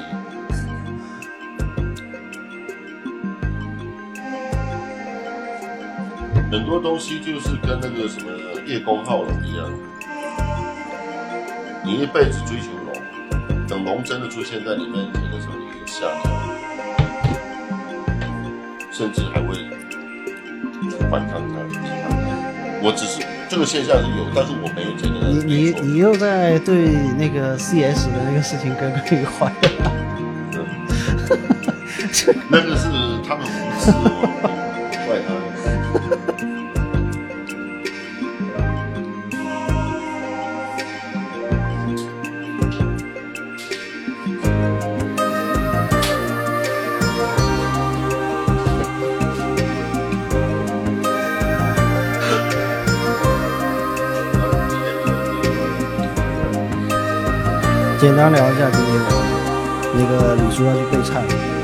很多东西就是跟那个什么叶公好龙一样，你一辈子追求龙，等龙真的出现在你面前的时候，你就吓掉，甚至还会反抗他。我只是这个现象是有，但是我没有觉得。你你你又在对那个 CS 的那个事情耿耿于怀。那个是他们无知，简单聊一下今天，那个李叔要去备菜。